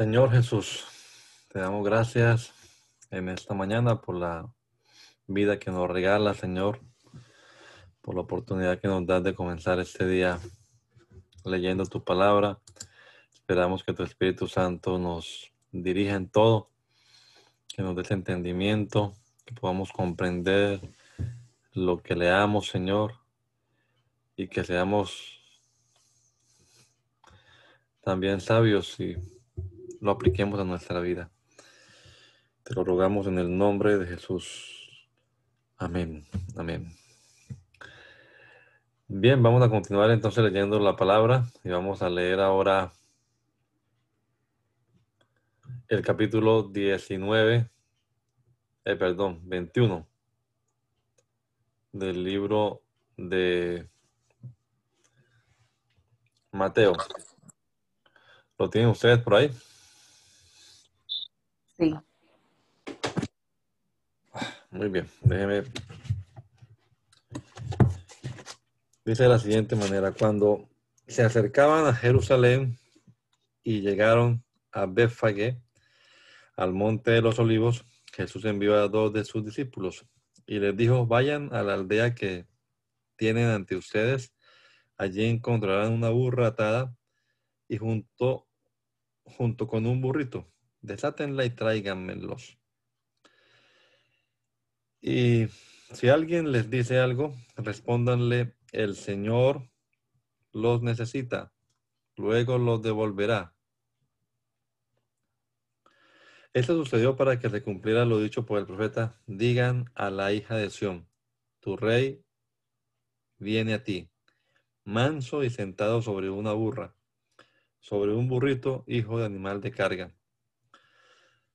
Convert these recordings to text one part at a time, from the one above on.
Señor Jesús, te damos gracias en esta mañana por la vida que nos regala, Señor, por la oportunidad que nos das de comenzar este día leyendo tu palabra. Esperamos que tu Espíritu Santo nos dirija en todo, que nos des entendimiento, que podamos comprender lo que leamos, Señor, y que seamos también sabios y lo apliquemos a nuestra vida. Te lo rogamos en el nombre de Jesús. Amén. Amén. Bien, vamos a continuar entonces leyendo la palabra y vamos a leer ahora el capítulo 19, eh, perdón, 21 del libro de Mateo. ¿Lo tienen ustedes por ahí? Sí. Muy bien, déjeme. Dice de la siguiente manera, cuando se acercaban a Jerusalén y llegaron a Befagé, al monte de los olivos, Jesús envió a dos de sus discípulos y les dijo, vayan a la aldea que tienen ante ustedes, allí encontrarán una burra atada y junto, junto con un burrito desátenla y tráiganmelos. Y si alguien les dice algo, respóndanle, el Señor los necesita, luego los devolverá. Esto sucedió para que se cumpliera lo dicho por el profeta, digan a la hija de Sión, tu rey viene a ti, manso y sentado sobre una burra, sobre un burrito, hijo de animal de carga.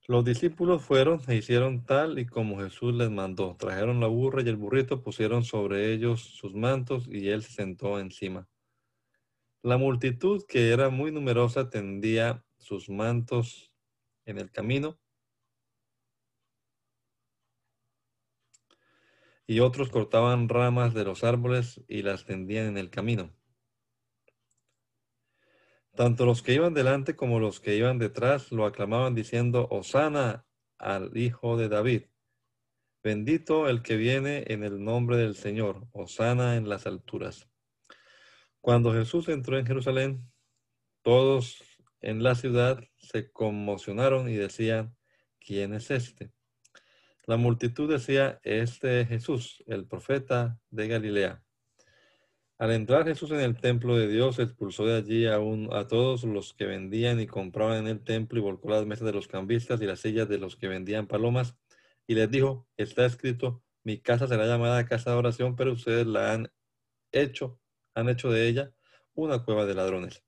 Los discípulos fueron e hicieron tal y como Jesús les mandó. Trajeron la burra y el burrito, pusieron sobre ellos sus mantos y él se sentó encima. La multitud, que era muy numerosa, tendía sus mantos en el camino. Y otros cortaban ramas de los árboles y las tendían en el camino. Tanto los que iban delante como los que iban detrás lo aclamaban diciendo, Osana al Hijo de David. Bendito el que viene en el nombre del Señor, Osana en las alturas. Cuando Jesús entró en Jerusalén, todos en la ciudad se conmocionaron y decían, ¿quién es este? La multitud decía, este es Jesús, el profeta de Galilea. Al entrar Jesús en el templo de Dios, expulsó de allí a, todos los que vendían y compraban en el templo y volcó las mesas de los cambistas y las sillas de los que vendían palomas y les dijo, está escrito, mi casa será llamada casa de oración, pero ustedes la han hecho, han hecho de ella una cueva de ladrones.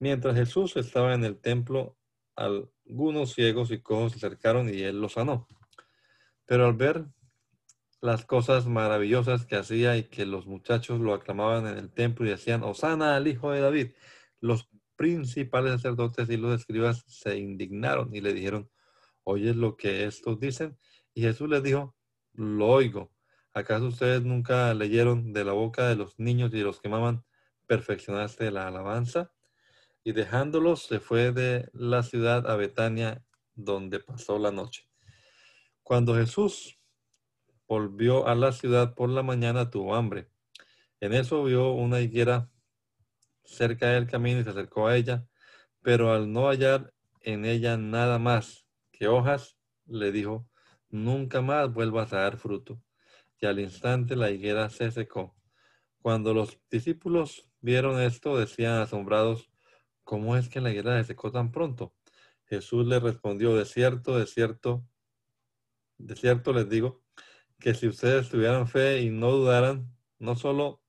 Mientras Jesús estaba en el templo, algunos ciegos y cojos se acercaron y él los sanó. Pero al ver las cosas maravillosas que hacía y que los muchachos lo aclamaban en el templo y decían, Osana al Hijo de David. Los principales sacerdotes y los escribas se indignaron y le dijeron, ¿oyes lo que estos dicen? Y Jesús les dijo, lo oigo. ¿Acaso ustedes nunca leyeron de la boca de los niños y de los que maman, perfeccionaste la alabanza? Y dejándolos, se fue de la ciudad a Betania, donde pasó la noche. Cuando Jesús volvió a la ciudad por la mañana, tuvo hambre. En eso vio una higuera cerca del camino y se acercó a ella, pero al no hallar en ella nada más que hojas, le dijo, nunca más vuelvas a dar fruto. Y al instante la higuera se secó. Cuando los discípulos vieron esto, decían asombrados, ¿cómo es que la higuera se secó tan pronto? Jesús le respondió, de cierto, de cierto, de cierto les digo, que si ustedes tuvieran fe y no dudaran, no solo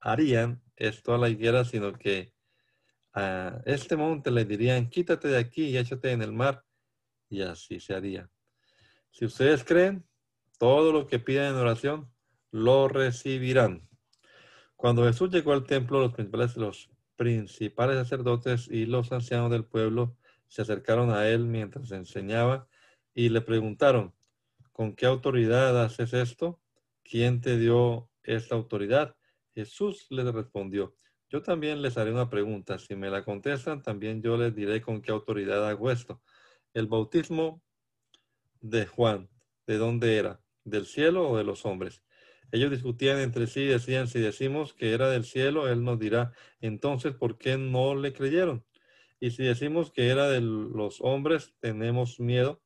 harían esto a la higuera, sino que a este monte le dirían, quítate de aquí y échate en el mar, y así se haría. Si ustedes creen, todo lo que piden en oración, lo recibirán. Cuando Jesús llegó al templo, los principales, los principales sacerdotes y los ancianos del pueblo se acercaron a él mientras enseñaba y le preguntaron, ¿con qué autoridad haces esto? ¿Quién te dio esta autoridad? Jesús les respondió, yo también les haré una pregunta. Si me la contestan, también yo les diré con qué autoridad hago esto. El bautismo de Juan, ¿de dónde era? ¿Del cielo o de los hombres? Ellos discutían entre sí y decían, si decimos que era del cielo, Él nos dirá, entonces, ¿por qué no le creyeron? Y si decimos que era de los hombres, tenemos miedo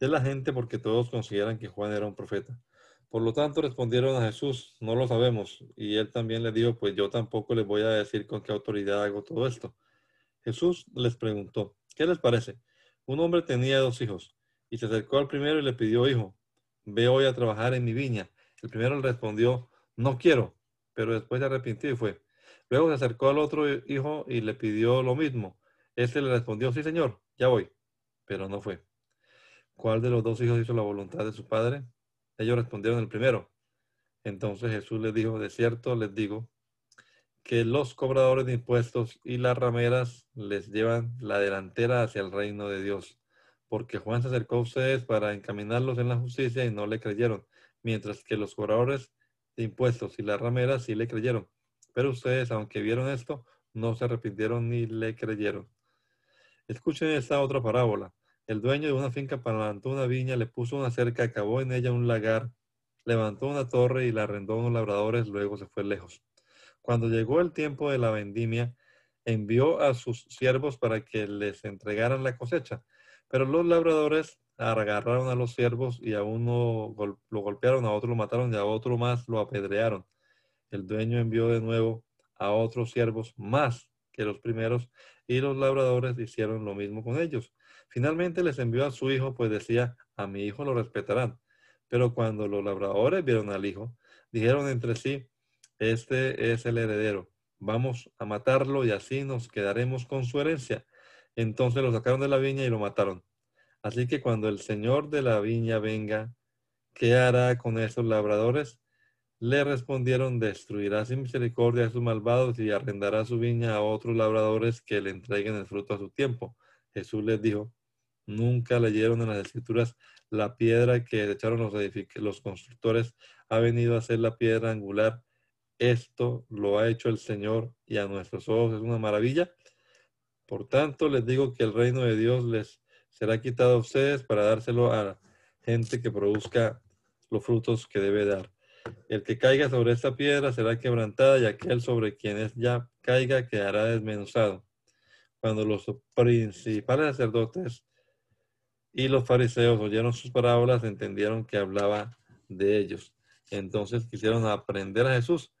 de la gente porque todos consideran que Juan era un profeta. Por lo tanto, respondieron a Jesús, no lo sabemos. Y él también le dijo, pues yo tampoco les voy a decir con qué autoridad hago todo esto. Jesús les preguntó, ¿qué les parece? Un hombre tenía dos hijos y se acercó al primero y le pidió, hijo, ve hoy a trabajar en mi viña. El primero le respondió, no quiero, pero después se arrepintió y fue. Luego se acercó al otro hijo y le pidió lo mismo. Este le respondió, sí, señor, ya voy, pero no fue. ¿Cuál de los dos hijos hizo la voluntad de su padre? Ellos respondieron el primero. Entonces Jesús les dijo, de cierto les digo, que los cobradores de impuestos y las rameras les llevan la delantera hacia el reino de Dios, porque Juan se acercó a ustedes para encaminarlos en la justicia y no le creyeron, mientras que los cobradores de impuestos y las rameras sí le creyeron. Pero ustedes, aunque vieron esto, no se arrepintieron ni le creyeron. Escuchen esta otra parábola. El dueño de una finca plantó una viña, le puso una cerca, acabó en ella un lagar, levantó una torre y la arrendó a unos labradores, luego se fue lejos. Cuando llegó el tiempo de la vendimia, envió a sus siervos para que les entregaran la cosecha. Pero los labradores agarraron a los siervos y a uno lo golpearon, a otro lo mataron y a otro más lo apedrearon. El dueño envió de nuevo a otros siervos más que los primeros y los labradores hicieron lo mismo con ellos. Finalmente les envió a su hijo, pues decía, a mi hijo lo respetarán. Pero cuando los labradores vieron al hijo, dijeron entre sí, este es el heredero, vamos a matarlo y así nos quedaremos con su herencia. Entonces lo sacaron de la viña y lo mataron. Así que cuando el señor de la viña venga, ¿qué hará con esos labradores? Le respondieron, destruirá sin misericordia a sus malvados y arrendará su viña a otros labradores que le entreguen el fruto a su tiempo. Jesús les dijo, Nunca leyeron en las escrituras la piedra que echaron los, los constructores ha venido a ser la piedra angular. Esto lo ha hecho el Señor y a nuestros ojos es una maravilla. Por tanto, les digo que el reino de Dios les será quitado a ustedes para dárselo a la gente que produzca los frutos que debe dar. El que caiga sobre esta piedra será quebrantada y aquel sobre quien es ya caiga quedará desmenuzado. Cuando los principales sacerdotes y los fariseos oyeron sus parábolas, entendieron que hablaba de ellos. Entonces quisieron aprender a Jesús,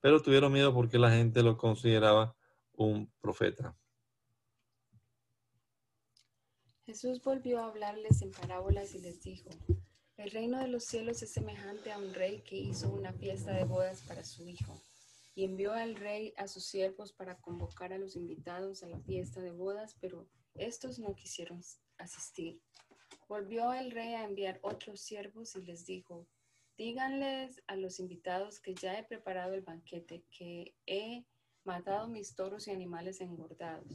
pero tuvieron miedo porque la gente lo consideraba un profeta. Jesús volvió a hablarles en parábolas y les dijo, el reino de los cielos es semejante a un rey que hizo una fiesta de bodas para su hijo y envió al rey a sus siervos para convocar a los invitados a la fiesta de bodas, pero estos no quisieron asistir. Volvió el rey a enviar otros siervos y les dijo, díganles a los invitados que ya he preparado el banquete, que he matado mis toros y animales engordados,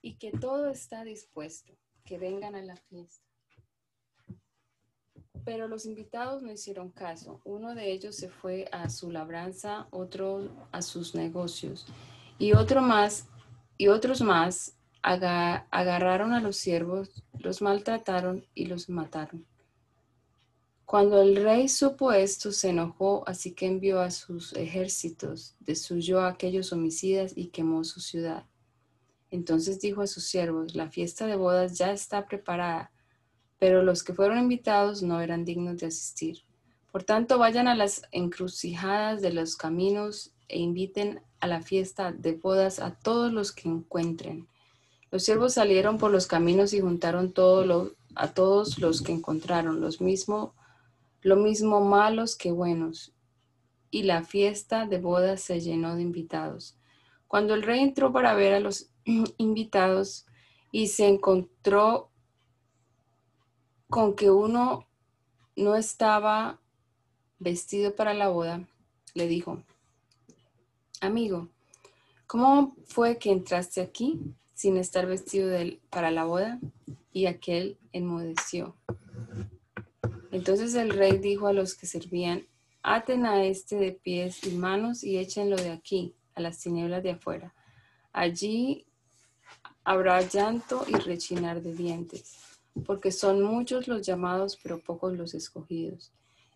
y que todo está dispuesto, que vengan a la fiesta. Pero los invitados no hicieron caso. Uno de ellos se fue a su labranza, otro a sus negocios, y otro más, y otros más agarraron a los siervos, los maltrataron y los mataron. Cuando el rey supo esto, se enojó, así que envió a sus ejércitos, destruyó a aquellos homicidas y quemó su ciudad. Entonces dijo a sus siervos, la fiesta de bodas ya está preparada, pero los que fueron invitados no eran dignos de asistir. Por tanto, vayan a las encrucijadas de los caminos e inviten a la fiesta de bodas a todos los que encuentren. Los siervos salieron por los caminos y juntaron a todos los que encontraron, los mismo, lo mismo malos que buenos. Y la fiesta de bodas se llenó de invitados. Cuando el rey entró para ver a los invitados y se encontró con que uno no estaba vestido para la boda, le dijo, amigo, ¿cómo fue que entraste aquí sin estar vestido para la boda? Y aquel enmudeció. Entonces el rey dijo a los que servían, aten a este de pies y manos y échenlo de aquí, a las tinieblas de afuera. Allí habrá llanto y rechinar de dientes, porque son muchos los llamados, pero pocos los escogidos.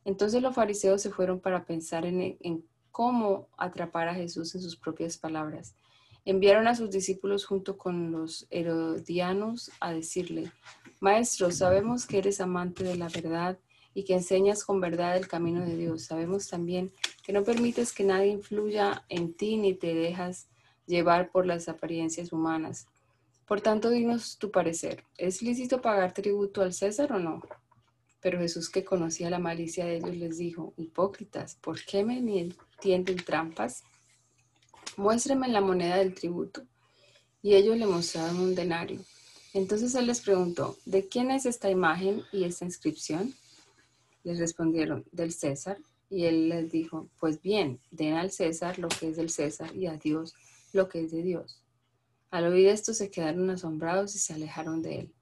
Entonces los fariseos se fueron para pensar en, en cómo atrapar a Jesús en sus propias palabras. Enviaron a sus discípulos junto con los herodianos a decirle, Maestro, sabemos que eres amante de la verdad y que enseñas con verdad el camino de Dios. Sabemos también que no permites que nadie influya en ti ni te dejas llevar por las apariencias humanas. Por tanto, dinos tu parecer. ¿Es lícito pagar tributo al César o no? Pero Jesús, que conocía la malicia de ellos, les dijo, hipócritas, ¿por qué me tienden trampas? Muéstrenme la moneda del tributo. Y ellos le mostraron un denario. Entonces él les preguntó, ¿de quién es esta imagen y esta inscripción? Les respondieron, del César. Y él les dijo, pues bien, den al César lo que es del César y a Dios lo que es de Dios. Al oír esto se quedaron asombrados y se alejaron de él.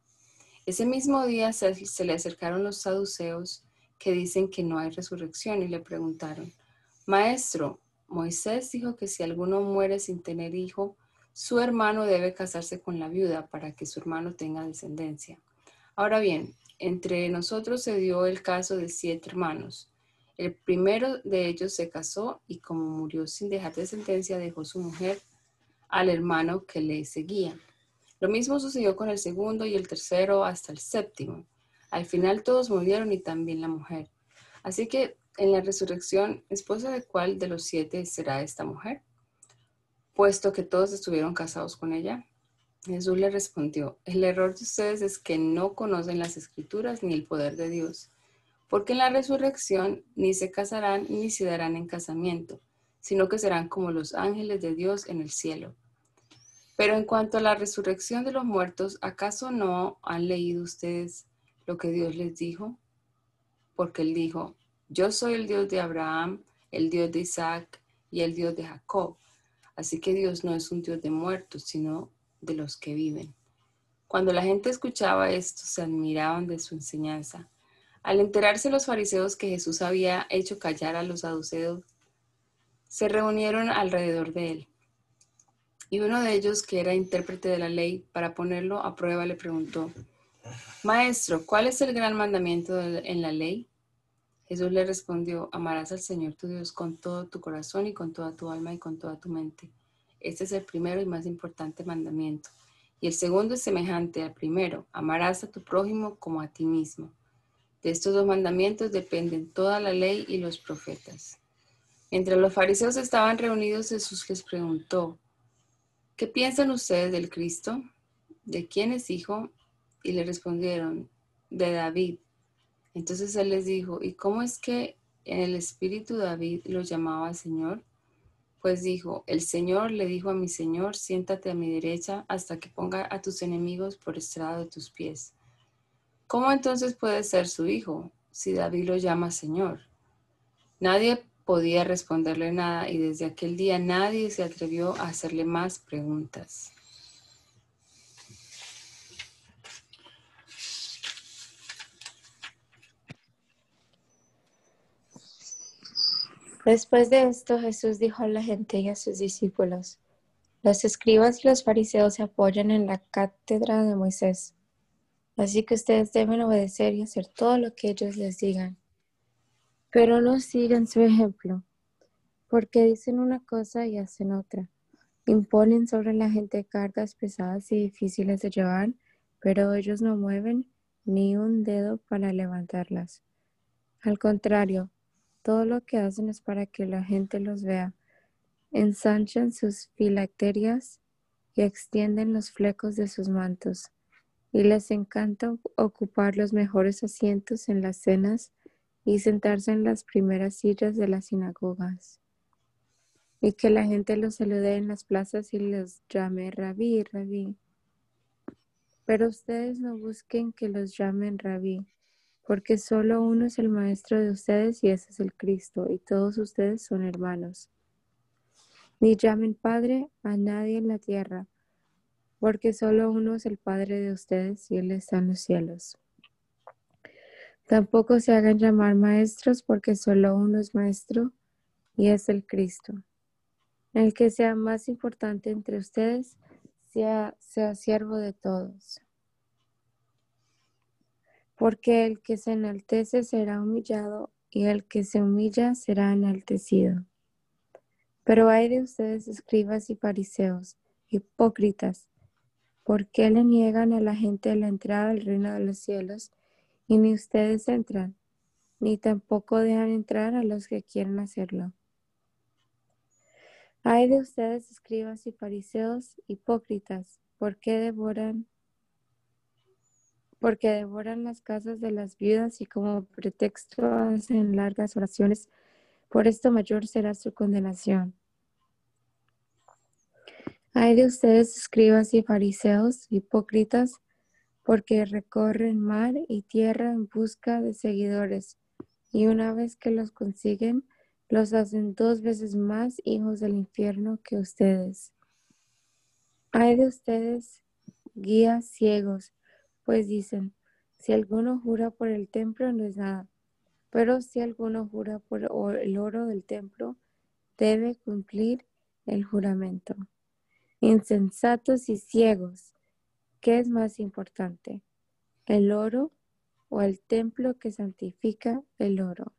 Ese mismo día se, se, le acercaron los saduceos que dicen que no hay resurrección y le preguntaron, Maestro, Moisés dijo que si alguno muere sin tener hijo, su hermano debe casarse con la viuda para que su hermano tenga descendencia. Ahora bien, entre nosotros se dio el caso de siete hermanos. El primero de ellos se casó y como murió sin dejar descendencia, dejó su mujer al hermano que le seguía. Lo mismo sucedió con el segundo y el tercero hasta el séptimo. Al final todos murieron y también la mujer. Así que en la resurrección, ¿esposa de cuál de los siete será esta mujer? Puesto que todos estuvieron casados con ella. Jesús le respondió, el error de ustedes es que no conocen las escrituras ni el poder de Dios, porque en la resurrección ni se casarán ni se darán en casamiento, sino que serán como los ángeles de Dios en el cielo. Pero en cuanto a la resurrección de los muertos, ¿acaso no han leído ustedes lo que Dios les dijo? Porque él dijo, yo soy el Dios de Abraham, el Dios de Isaac y el Dios de Jacob. Así que Dios no es un Dios de muertos, sino de los que viven. Cuando la gente escuchaba esto, se admiraban de su enseñanza. Al enterarse los fariseos que Jesús había hecho callar a los saduceos, se reunieron alrededor de él. Y uno de ellos, que era intérprete de la ley, para ponerlo a prueba, le preguntó, Maestro, ¿cuál es el gran mandamiento en la ley? Jesús le respondió, amarás al Señor tu Dios con todo tu corazón y con toda tu alma y con toda tu mente. Este es el primero y más importante mandamiento. Y el segundo es semejante al primero, amarás a tu prójimo como a ti mismo. De estos dos mandamientos dependen toda la ley y los profetas. Mientras los fariseos estaban reunidos, Jesús les preguntó, ¿qué piensan ustedes del Cristo? ¿De quién es hijo? Y le respondieron, de David. Entonces él les dijo, ¿y cómo es que en el espíritu David lo llamaba Señor? Pues dijo, el Señor le dijo a mi Señor, siéntate a mi derecha hasta que ponga a tus enemigos por estrado de tus pies. ¿Cómo entonces puede ser su hijo si David lo llama Señor? Nadie podía responderle nada y desde aquel día nadie se atrevió a hacerle más preguntas. Después de esto, Jesús dijo a la gente y a sus discípulos, los escribas y los fariseos se apoyan en la cátedra de Moisés, así que ustedes deben obedecer y hacer todo lo que ellos les digan pero no sigan su ejemplo, porque dicen una cosa y hacen otra. Imponen sobre la gente cargas pesadas y difíciles de llevar, pero ellos no mueven ni un dedo para levantarlas. Al contrario, todo lo que hacen es para que la gente los vea. Ensanchan sus filacterias y extienden los flecos de sus mantos. Y les encanta ocupar los mejores asientos en las cenas y sentarse en las primeras sillas de las sinagogas. y que la gente los salude en las plazas y los llame rabí, rabí. Pero ustedes no busquen que los llamen rabí, porque solo uno es el maestro de ustedes y ese es el Cristo, y todos ustedes son hermanos. Ni llamen Padre a nadie en la tierra, porque solo uno es el Padre de ustedes y Él está en los cielos. Tampoco se hagan llamar maestros, porque solo uno es maestro y es el Cristo. El que sea más importante entre ustedes, sea, sea siervo de todos. Porque el que se enaltece será humillado y el que se humilla será enaltecido. Pero hay de ustedes, escribas y fariseos, hipócritas, ¿por qué le niegan a la gente la entrada al reino de los cielos y ni ustedes entran, ni tampoco dejan entrar a los que quieren hacerlo? Hay de ustedes, escribas y fariseos, hipócritas, ¿por qué devoran? Porque devoran las casas de las viudas y como pretexto hacen largas oraciones. Por esto mayor será su condenación. Hay de ustedes, escribas y fariseos, hipócritas, porque recorren mar y tierra en busca de seguidores, y una vez que los consiguen, los hacen dos veces más hijos del infierno que ustedes. Hay de ustedes guías ciegos, pues dicen, si alguno jura por el templo no es nada, pero si alguno jura por el oro del templo, debe cumplir el juramento. Insensatos y ciegos, ¿qué es más importante? ¿El oro o el templo que santifica el oro?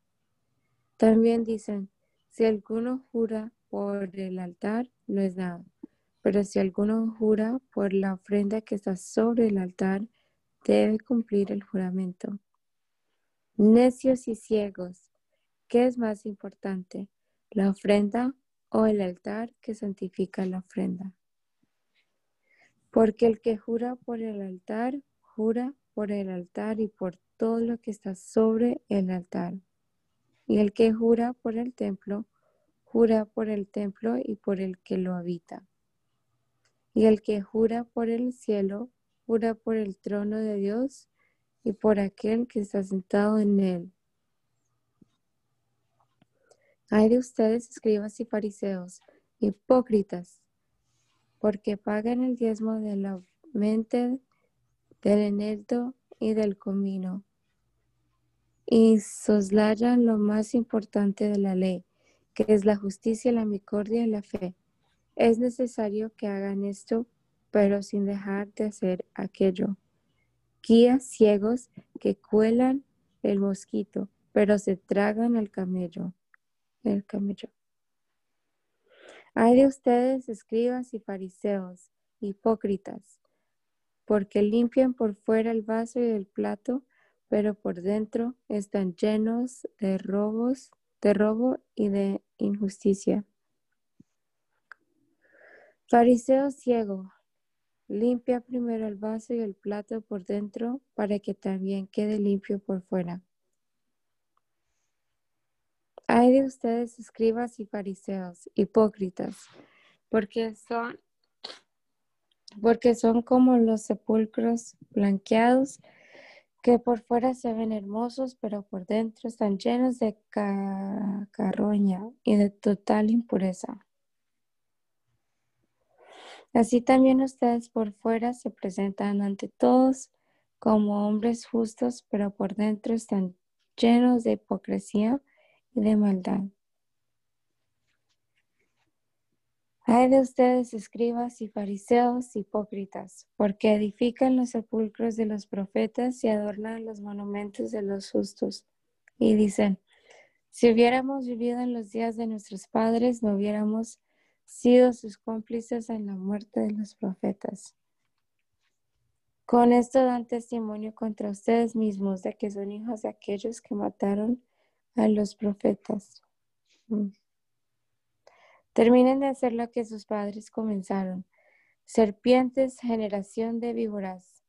También dicen, si alguno jura por el altar, no es nada. Pero si alguno jura por la ofrenda que está sobre el altar, debe cumplir el juramento. Necios y ciegos, ¿qué es más importante? ¿La ofrenda o el altar que santifica la ofrenda? Porque el que jura por el altar, jura por el altar y por todo lo que está sobre el altar. Y el que jura por el templo, jura por el templo y por el que lo habita. Y el que jura por el cielo, por el trono de Dios y por aquel que está sentado en él. Hay de ustedes, escribas y fariseos, hipócritas, porque pagan el diezmo de la mente, del eneldo y del comino y soslayan lo más importante de la ley, que es la justicia, la misericordia y la fe. Es necesario que hagan esto, pero sin dejar de hacer aquello. Guías ciegos que cuelan el mosquito, pero se tragan el camello. El camello. Hay de ustedes, escribas y fariseos, hipócritas, porque limpian por fuera el vaso y el plato, pero por dentro están llenos de robos, de robo y de injusticia. Fariseo ciego, limpia primero el vaso y el plato por dentro para que también quede limpio por fuera. Hay de ustedes escribas y fariseos, hipócritas, porque son, porque son como los sepulcros blanqueados que por fuera se ven hermosos, pero por dentro están llenos de carroña y de total impureza. Así también ustedes por fuera se presentan ante todos como hombres justos, pero por dentro están llenos de hipocresía y de maldad. Hay de ustedes, escribas y fariseos hipócritas, porque edifican los sepulcros de los profetas y adornan los monumentos de los justos. Y dicen, si hubiéramos vivido en los días de nuestros padres, no hubiéramos sido sus cómplices en la muerte de los profetas. Con esto dan testimonio contra ustedes mismos de que son hijos de aquellos que mataron a los profetas. Mm. Terminen de hacer lo que sus padres comenzaron. Serpientes, generación de víboras,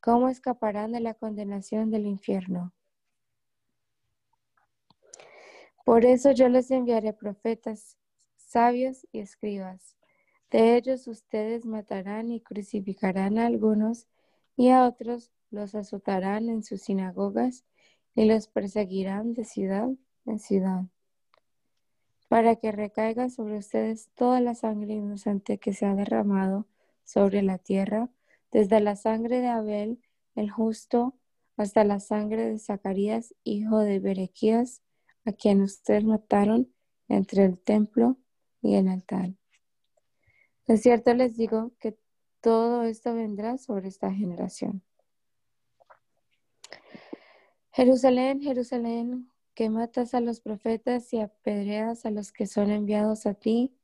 ¿cómo escaparán de la condenación del infierno? Por eso yo les enviaré profetas, sabios y escribas. De ellos ustedes matarán y crucificarán a algunos y a otros los azotarán en sus sinagogas y los perseguirán de ciudad en ciudad, para que recaiga sobre ustedes toda la sangre inocente que se ha derramado sobre la tierra, desde la sangre de Abel, el justo, hasta la sangre de Zacarías, hijo de Berequías, a quien ustedes mataron entre el templo y el altar. De cierto les digo que todo esto vendrá sobre esta generación. Jerusalén, Jerusalén, que matas a los profetas y apedreas a los que son enviados a ti.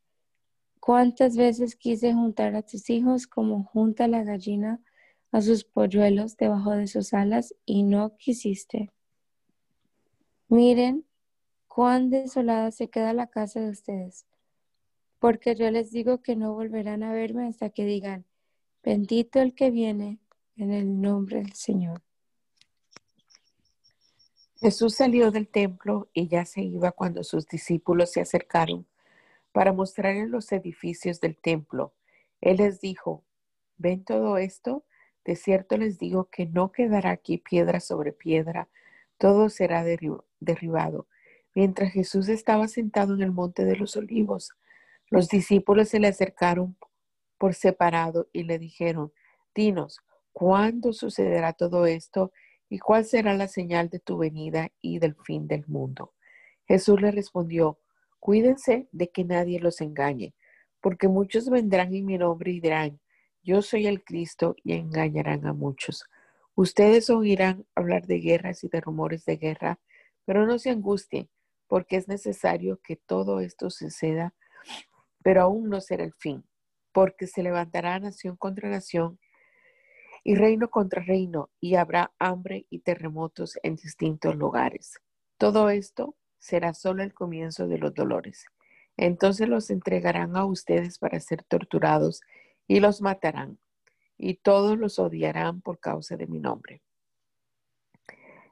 ¿Cuántas veces quise juntar a tus hijos como junta la gallina a sus polluelos debajo de sus alas y no quisiste? Miren cuán desolada se queda la casa de ustedes, porque yo les digo que no volverán a verme hasta que digan, bendito el que viene en el nombre del Señor. Jesús salió del templo y ya se iba cuando sus discípulos se acercaron para mostrarles los edificios del templo. Él les dijo, ¿ven todo esto? De cierto les digo que no quedará aquí piedra sobre piedra, todo será derribado. Mientras Jesús estaba sentado en el monte de los olivos, los discípulos se le acercaron por separado y le dijeron, dinos, ¿cuándo sucederá todo esto y cuál será la señal de tu venida y del fin del mundo? Jesús le respondió, cuídense de que nadie los engañe, porque muchos vendrán en mi nombre y dirán, yo soy el Cristo y engañarán a muchos. Ustedes oirán hablar de guerras y de rumores de guerra, pero no se angustien porque es necesario que todo esto suceda, pero aún no será el fin, porque se levantará nación contra nación y reino contra reino, y habrá hambre y terremotos en distintos lugares. Todo esto será solo el comienzo de los dolores. Entonces los entregarán a ustedes para ser torturados y los matarán, y todos los odiarán por causa de mi nombre.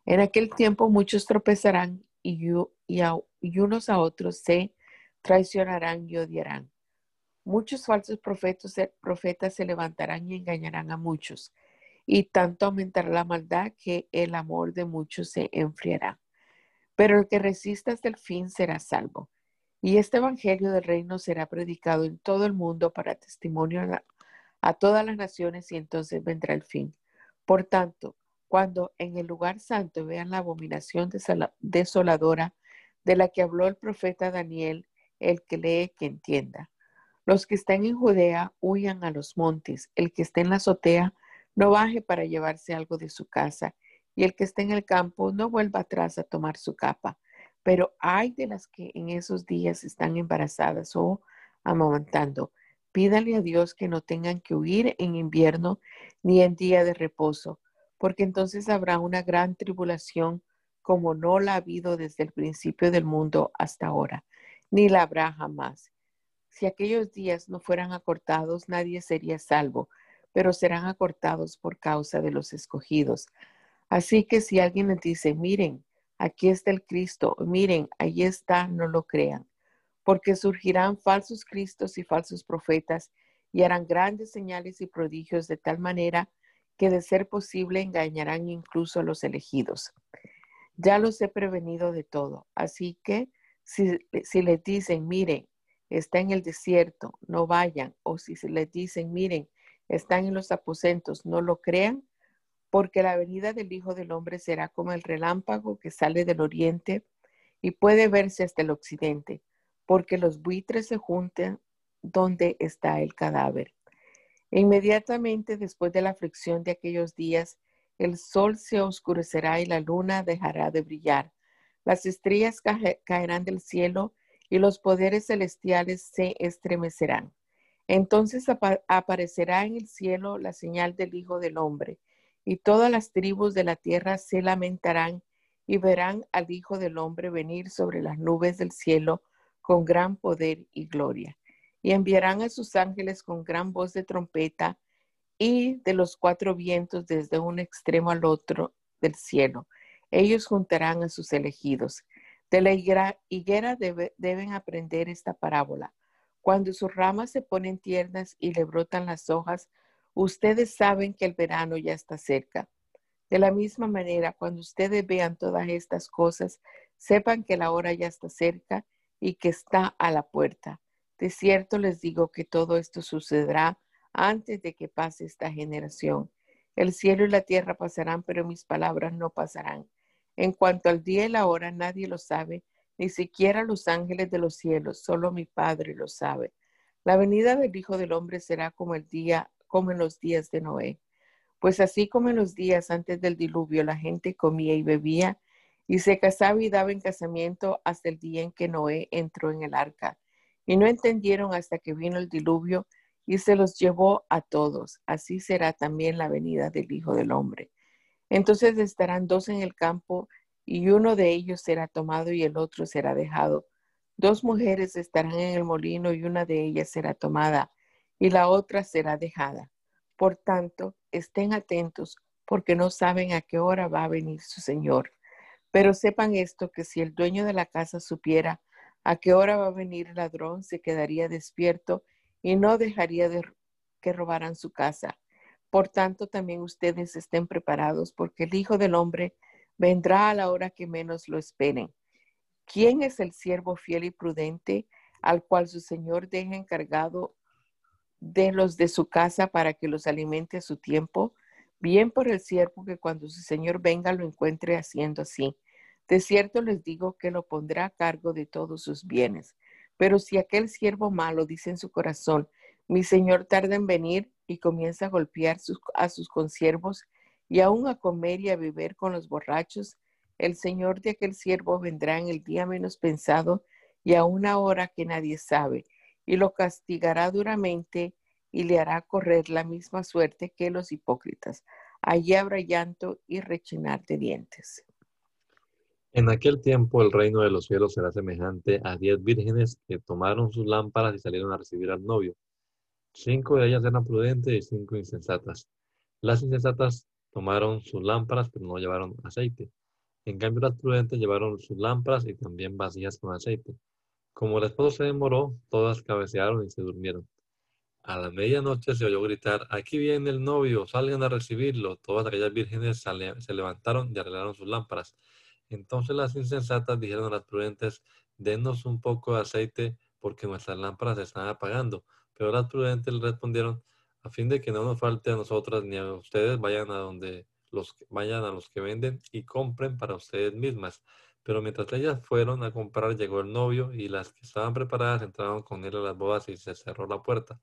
En aquel tiempo muchos tropezarán y, unos a otros se traicionarán y odiarán. Muchos falsos profetas, profetas se levantarán y engañarán a muchos, y tanto aumentará la maldad que el amor de muchos se enfriará. Pero el que resista hasta el fin será salvo. Y este Evangelio del Reino será predicado en todo el mundo para testimonio a, a todas las naciones y entonces vendrá el fin. Por tanto, cuando en el lugar santo vean la abominación desoladora de la que habló el profeta Daniel, el que lee que entienda. Los que están en Judea huyan a los montes, el que esté en la azotea no baje para llevarse algo de su casa, y el que esté en el campo no vuelva atrás a tomar su capa. Pero hay de las que en esos días están embarazadas o amamantando. Pídale a Dios que no tengan que huir en invierno ni en día de reposo porque entonces habrá una gran tribulación como no la ha habido desde el principio del mundo hasta ahora, ni la habrá jamás. Si aquellos días no fueran acortados, nadie sería salvo, pero serán acortados por causa de los escogidos. Así que si alguien les dice, miren, aquí está el Cristo, miren, ahí está, no lo crean, porque surgirán falsos Cristos y falsos profetas y harán grandes señales y prodigios de tal manera que de ser posible engañarán incluso a los elegidos. Ya los he prevenido de todo, así que si, les dicen, miren, está en el desierto, no vayan, o si les dicen, miren, están en los aposentos, no lo crean, porque la venida del Hijo del Hombre será como el relámpago que sale del oriente y puede verse hasta el occidente, porque los buitres se juntan donde está el cadáver. Inmediatamente después de la aflicción de aquellos días, el sol se oscurecerá y la luna dejará de brillar. Las estrellas caerán del cielo y los poderes celestiales se estremecerán. Entonces aparecerá en el cielo la señal del Hijo del Hombre, y todas las tribus de la tierra se lamentarán y verán al Hijo del Hombre venir sobre las nubes del cielo con gran poder y gloria y enviarán a sus ángeles con gran voz de trompeta y de los cuatro vientos desde un extremo al otro del cielo. Ellos juntarán a sus elegidos. De la higuera, deben aprender esta parábola. Cuando sus ramas se ponen tiernas y le brotan las hojas, ustedes saben que el verano ya está cerca. De la misma manera, cuando ustedes vean todas estas cosas, sepan que la hora ya está cerca y que está a la puerta. De cierto les digo que todo esto sucederá antes de que pase esta generación. El cielo y la tierra pasarán, pero mis palabras no pasarán. En cuanto al día y la hora, nadie lo sabe, ni siquiera los ángeles de los cielos, solo mi Padre lo sabe. La venida del Hijo del Hombre será como el día, como en los días de Noé. Pues así como en los días antes del diluvio la gente comía y bebía y se casaba y daba en casamiento hasta el día en que Noé entró en el arca. Y no entendieron hasta que vino el diluvio y se los llevó a todos. Así será también la venida del Hijo del Hombre. Entonces estarán dos en el campo y uno de ellos será tomado y el otro será dejado. Dos mujeres estarán en el molino y una de ellas será tomada y la otra será dejada. Por tanto, estén atentos porque no saben a qué hora va a venir su Señor. Pero sepan esto, que si el dueño de la casa supiera a qué hora va a venir el ladrón, se quedaría despierto y no dejaría de que robaran su casa. Por tanto, también ustedes estén preparados, porque el Hijo del Hombre vendrá a la hora que menos lo esperen. ¿Quién es el siervo fiel y prudente al cual su Señor deja encargado de los de su casa para que los alimente a su tiempo? Bien por el siervo que cuando su Señor venga lo encuentre haciendo así. De cierto les digo que lo pondrá a cargo de todos sus bienes. Pero si aquel siervo malo dice en su corazón, mi señor tarda en venir y comienza a golpear a sus consiervos y aún a comer y a beber con los borrachos, el señor de aquel siervo vendrá en el día menos pensado y a una hora que nadie sabe, y lo castigará duramente y le hará correr la misma suerte que los hipócritas. Allí habrá llanto y rechinar de dientes. En aquel tiempo el reino de los cielos será semejante a diez vírgenes que tomaron sus lámparas y salieron a recibir al novio. Cinco de ellas eran prudentes y cinco insensatas. Las insensatas tomaron sus lámparas, pero no llevaron aceite. En cambio, las prudentes llevaron sus lámparas y también vasijas con aceite. Como el esposo se demoró, todas cabecearon y se durmieron. A la medianoche se oyó gritar, aquí viene el novio, salgan a recibirlo. Todas aquellas vírgenes se levantaron y arreglaron sus lámparas. Entonces las insensatas dijeron a las prudentes, denos un poco de aceite porque nuestras lámparas se están apagando. Pero las prudentes le respondieron, a fin de que no nos falte a nosotras ni a ustedes, vayan a donde los vayan a los que venden y compren para ustedes mismas. Pero mientras ellas fueron a comprar, llegó el novio y las que estaban preparadas entraron con él a las bodas y se cerró la puerta.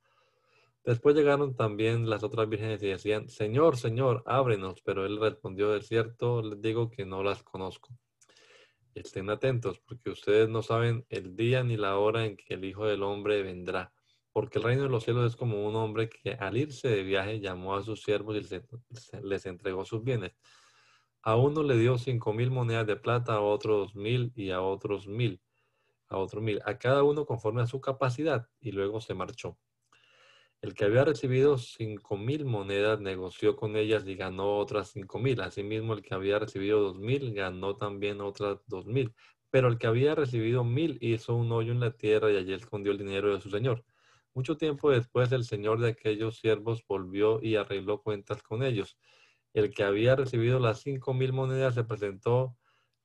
Después llegaron también las otras vírgenes y decían, Señor, Señor, ábrenos. Pero él respondió, de cierto, les digo que no las conozco. Estén atentos, porque ustedes no saben el día ni la hora en que el Hijo del Hombre vendrá. Porque el reino de los cielos es como un hombre que al irse de viaje llamó a sus siervos y les entregó sus bienes. A uno le dio cinco mil monedas de plata, a otros mil y a otros mil, a otro mil, a cada uno conforme a su capacidad, y luego se marchó. El que había recibido cinco mil monedas negoció con ellas y ganó otras cinco mil. Asimismo, el que había recibido dos mil ganó también otras dos mil. Pero el que había recibido mil hizo un hoyo en la tierra y allí escondió el dinero de su señor. Mucho tiempo después, el señor de aquellos siervos volvió y arregló cuentas con ellos. El que había recibido las cinco mil monedas se presentó,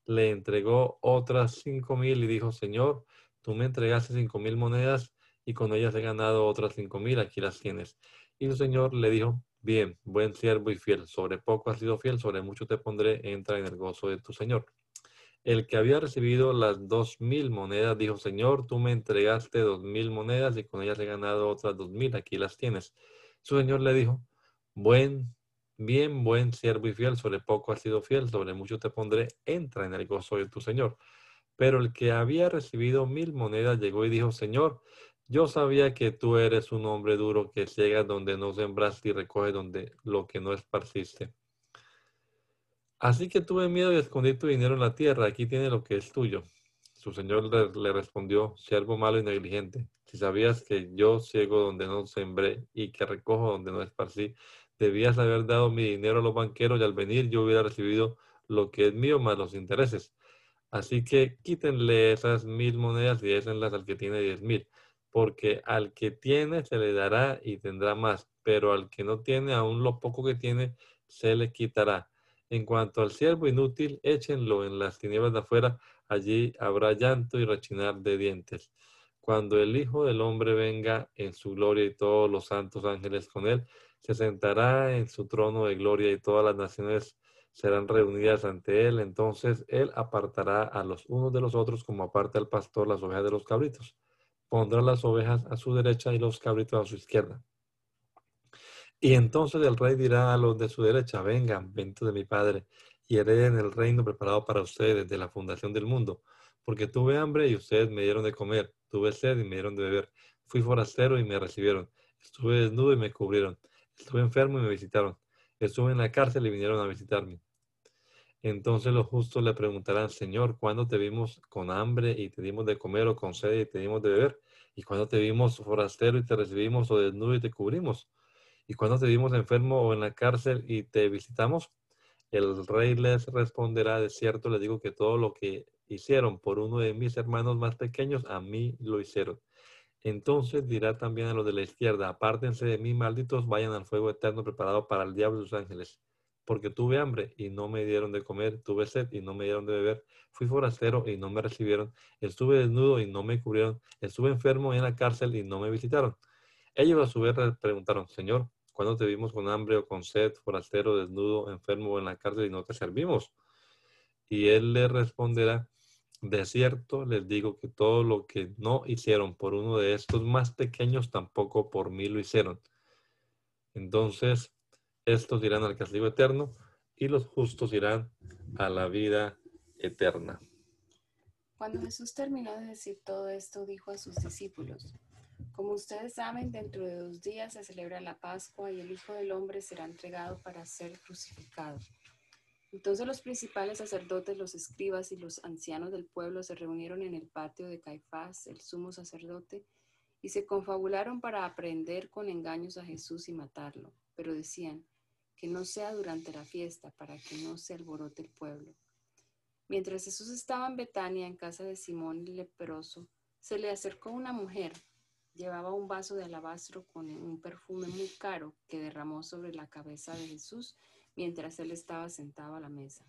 le entregó otras cinco mil y dijo, Señor, tú me entregaste cinco mil monedas y con ellas he ganado otras cinco mil, aquí las tienes. Y su señor le dijo, bien, buen siervo y fiel, sobre poco has sido fiel, sobre mucho te pondré, entra en el gozo de tu señor. El que había recibido las dos mil monedas dijo, Señor, tú me entregaste dos mil monedas y con ellas he ganado otras dos mil, aquí las tienes. Su señor le dijo, buen, bien, buen siervo y fiel, sobre poco has sido fiel, sobre mucho te pondré, entra en el gozo de tu señor. Pero el que había recibido mil monedas llegó y dijo, Señor, yo sabía que tú eres un hombre duro que ciega donde no sembraste y recoge donde lo que no esparciste. Así que tuve miedo y escondí tu dinero en la tierra. Aquí tiene lo que es tuyo. Su señor le, respondió, siervo malo y negligente. Si sabías que yo ciego donde no sembré y que recojo donde no esparcí, debías haber dado mi dinero a los banqueros y al venir yo hubiera recibido lo que es mío más los intereses. Así que quítenle esas mil monedas y désenlas al que tiene diez mil porque al que tiene se le dará y tendrá más, pero al que no tiene, aún lo poco que tiene, se le quitará. En cuanto al siervo inútil, échenlo en las tinieblas de afuera, allí habrá llanto y rechinar de dientes. Cuando el Hijo del Hombre venga en su gloria y todos los santos ángeles con él, se sentará en su trono de gloria y todas las naciones serán reunidas ante él. Entonces él apartará a los unos de los otros como aparta el pastor las ovejas de los cabritos pondrá las ovejas a su derecha y los cabritos a su izquierda. Y entonces el rey dirá a los de su derecha, vengan, benditos de mi Padre, y hereden el reino preparado para ustedes desde la fundación del mundo. Porque tuve hambre y ustedes me dieron de comer, tuve sed y me dieron de beber, fui forastero y me recibieron, estuve desnudo y me cubrieron, estuve enfermo y me visitaron, estuve en la cárcel y vinieron a visitarme. Entonces los justos le preguntarán, Señor, ¿cuándo te vimos con hambre y te dimos de comer o con sed y te dimos de beber? ¿Y cuándo te vimos forastero y te recibimos o desnudo y te cubrimos? ¿Y cuándo te vimos enfermo o en la cárcel y te visitamos? El rey les responderá, de cierto les digo que todo lo que hicieron por uno de mis hermanos más pequeños, a mí lo hicieron. Entonces dirá también a los de la izquierda, apártense de mí, malditos, vayan al fuego eterno preparado para el diablo y sus ángeles porque tuve hambre y no me dieron de comer, tuve sed y no me dieron de beber, fui forastero y no me recibieron, estuve desnudo y no me cubrieron, estuve enfermo en la cárcel y no me visitaron. Ellos a su vez preguntaron, Señor, ¿cuándo te vimos con hambre o con sed, forastero, desnudo, enfermo en la cárcel y no te servimos? Y él le responderá, de cierto les digo que todo lo que no hicieron por uno de estos más pequeños, tampoco por mí lo hicieron. Entonces estos irán al castigo eterno y los justos irán a la vida eterna. Cuando Jesús terminó de decir todo esto, dijo a sus discípulos, como ustedes saben, dentro de dos días se celebra la Pascua y el Hijo del Hombre será entregado para ser crucificado. Entonces los principales sacerdotes, los escribas y los ancianos del pueblo se reunieron en el patio de Caifás, el sumo sacerdote, y se confabularon para aprender con engaños a Jesús y matarlo. Pero decían, que no sea durante la fiesta, para que no se alborote el pueblo. Mientras Jesús estaba en Betania, en casa de Simón el leproso, se le acercó una mujer. Llevaba un vaso de alabastro con un perfume muy caro que derramó sobre la cabeza de Jesús mientras él estaba sentado a la mesa.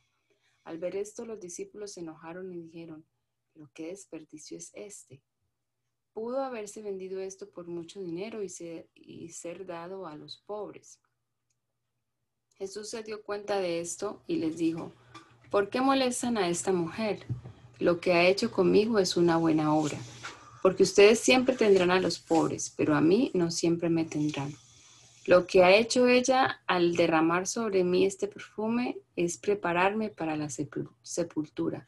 Al ver esto, los discípulos se enojaron y dijeron, pero qué desperdicio es este. Pudo haberse vendido esto por mucho dinero y ser, y ser dado a los pobres. Jesús se dio cuenta de esto y les dijo, ¿por qué molestan a esta mujer? Lo que ha hecho conmigo es una buena obra, porque ustedes siempre tendrán a los pobres, pero a mí no siempre me tendrán. Lo que ha hecho ella al derramar sobre mí este perfume es prepararme para la sepultura.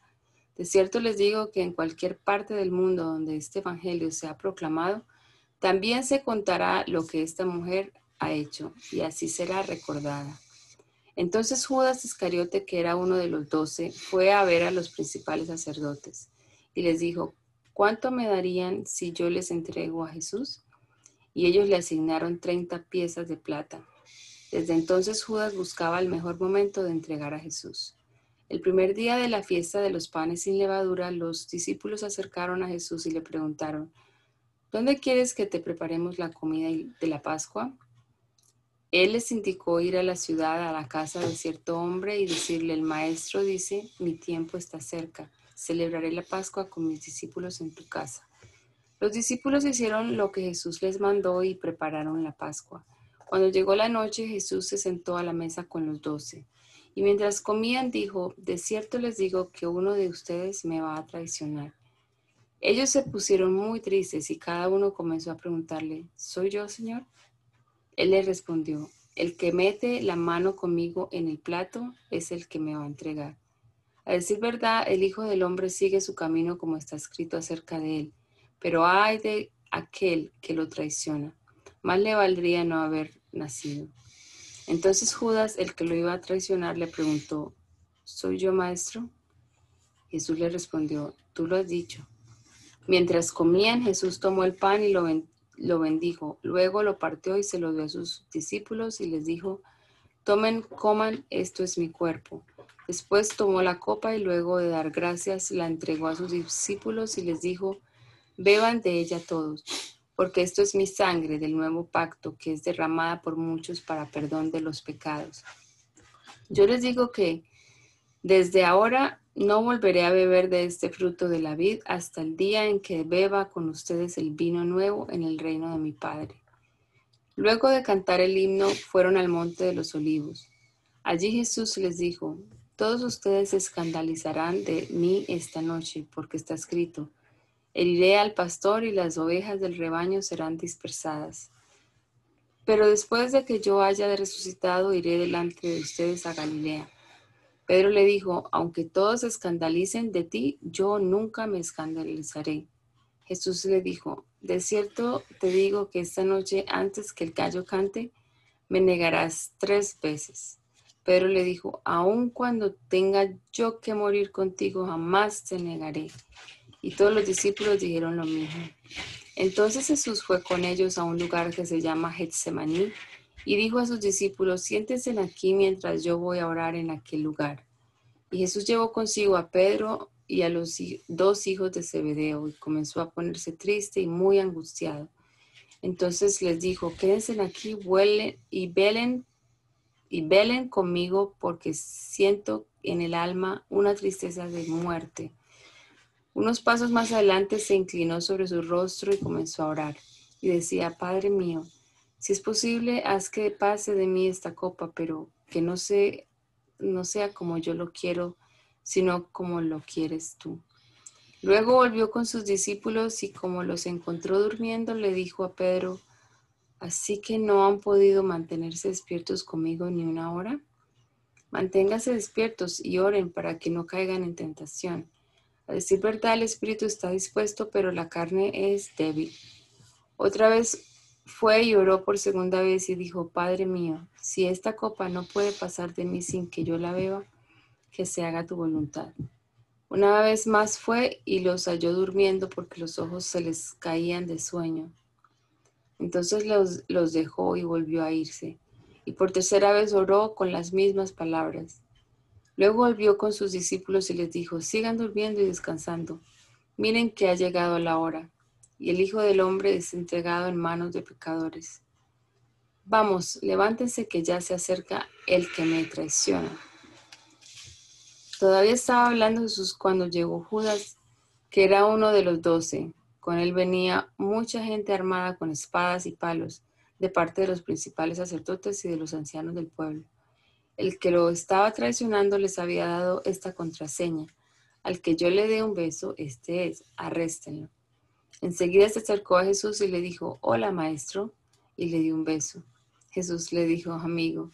De cierto les digo que en cualquier parte del mundo donde este Evangelio sea proclamado, también se contará lo que esta mujer ha hecho y así será recordada. Entonces Judas Iscariote, que era uno de los doce, fue a ver a los principales sacerdotes y les dijo, ¿cuánto me darían si yo les entrego a Jesús? Y ellos le asignaron treinta piezas de plata. Desde entonces Judas buscaba el mejor momento de entregar a Jesús. El primer día de la fiesta de los panes sin levadura, los discípulos acercaron a Jesús y le preguntaron, ¿dónde quieres que te preparemos la comida de la Pascua? Él les indicó ir a la ciudad, a la casa de cierto hombre y decirle, el maestro dice, mi tiempo está cerca, celebraré la Pascua con mis discípulos en tu casa. Los discípulos hicieron lo que Jesús les mandó y prepararon la Pascua. Cuando llegó la noche, Jesús se sentó a la mesa con los doce. Y mientras comían, dijo, de cierto les digo que uno de ustedes me va a traicionar. Ellos se pusieron muy tristes y cada uno comenzó a preguntarle, ¿soy yo, Señor? Él le respondió, el que mete la mano conmigo en el plato es el que me va a entregar. A decir verdad, el Hijo del Hombre sigue su camino como está escrito acerca de él, pero hay de aquel que lo traiciona. Más le valdría no haber nacido. Entonces Judas, el que lo iba a traicionar, le preguntó, ¿soy yo maestro? Jesús le respondió, tú lo has dicho. Mientras comían, Jesús tomó el pan y lo, lo bendijo. Luego lo partió y se lo dio a sus discípulos y les dijo, tomen, coman, esto es mi cuerpo. Después tomó la copa y luego de dar gracias la entregó a sus discípulos y les dijo, beban de ella todos, porque esto es mi sangre del nuevo pacto que es derramada por muchos para perdón de los pecados. Yo les digo que desde ahora no volveré a beber de este fruto de la vid hasta el día en que beba con ustedes el vino nuevo en el reino de mi Padre. Luego de cantar el himno, fueron al monte de los olivos. Allí Jesús les dijo, todos ustedes se escandalizarán de mí esta noche, porque está escrito, heriré al pastor y las ovejas del rebaño serán dispersadas. Pero después de que yo haya resucitado, iré delante de ustedes a Galilea. Pedro le dijo, aunque todos se escandalicen de ti, yo nunca me escandalizaré. Jesús le dijo, de cierto te digo que esta noche antes que el gallo cante, me negarás tres veces. Pedro le dijo, aun cuando tenga yo que morir contigo, jamás te negaré. Y todos los discípulos dijeron lo mismo. Entonces Jesús fue con ellos a un lugar que se llama Getsemaní y dijo a sus discípulos, siéntense aquí mientras yo voy a orar en aquel lugar. Y Jesús llevó consigo a Pedro y a los dos hijos de Zebedeo y comenzó a ponerse triste y muy angustiado. Entonces les dijo, quédense aquí, vuelen y velen y velen conmigo porque siento en el alma una tristeza de muerte. Unos pasos más adelante se inclinó sobre su rostro y comenzó a orar y decía, Padre mío, si es posible, haz que pase de mí esta copa, pero que no, se, no sea como yo lo quiero, sino como lo quieres tú. Luego volvió con sus discípulos y como los encontró durmiendo, le dijo a Pedro, ¿así que no han podido mantenerse despiertos conmigo ni una hora? Manténganse despiertos y oren para que no caigan en tentación. A decir verdad, el espíritu está dispuesto, pero la carne es débil. Otra vez fue y oró por segunda vez y dijo, Padre mío, si esta copa no puede pasar de mí sin que yo la beba, que se haga tu voluntad. Una vez más fue y los halló durmiendo porque los ojos se les caían de sueño. Entonces los, los dejó y volvió a irse. Y por tercera vez oró con las mismas palabras. Luego volvió con sus discípulos y les dijo, sigan durmiendo y descansando. Miren que ha llegado la hora y el Hijo del Hombre es entregado en manos de pecadores. Vamos, levántense que ya se acerca el que me traiciona. Todavía estaba hablando Jesús cuando llegó Judas, que era uno de los doce. Con él venía mucha gente armada con espadas y palos de parte de los principales sacerdotes y de los ancianos del pueblo. El que lo estaba traicionando les había dado esta contraseña. Al que yo le dé un beso, este es, arréstenlo. Enseguida se acercó a Jesús y le dijo, hola maestro, y le dio un beso. Jesús le dijo, amigo,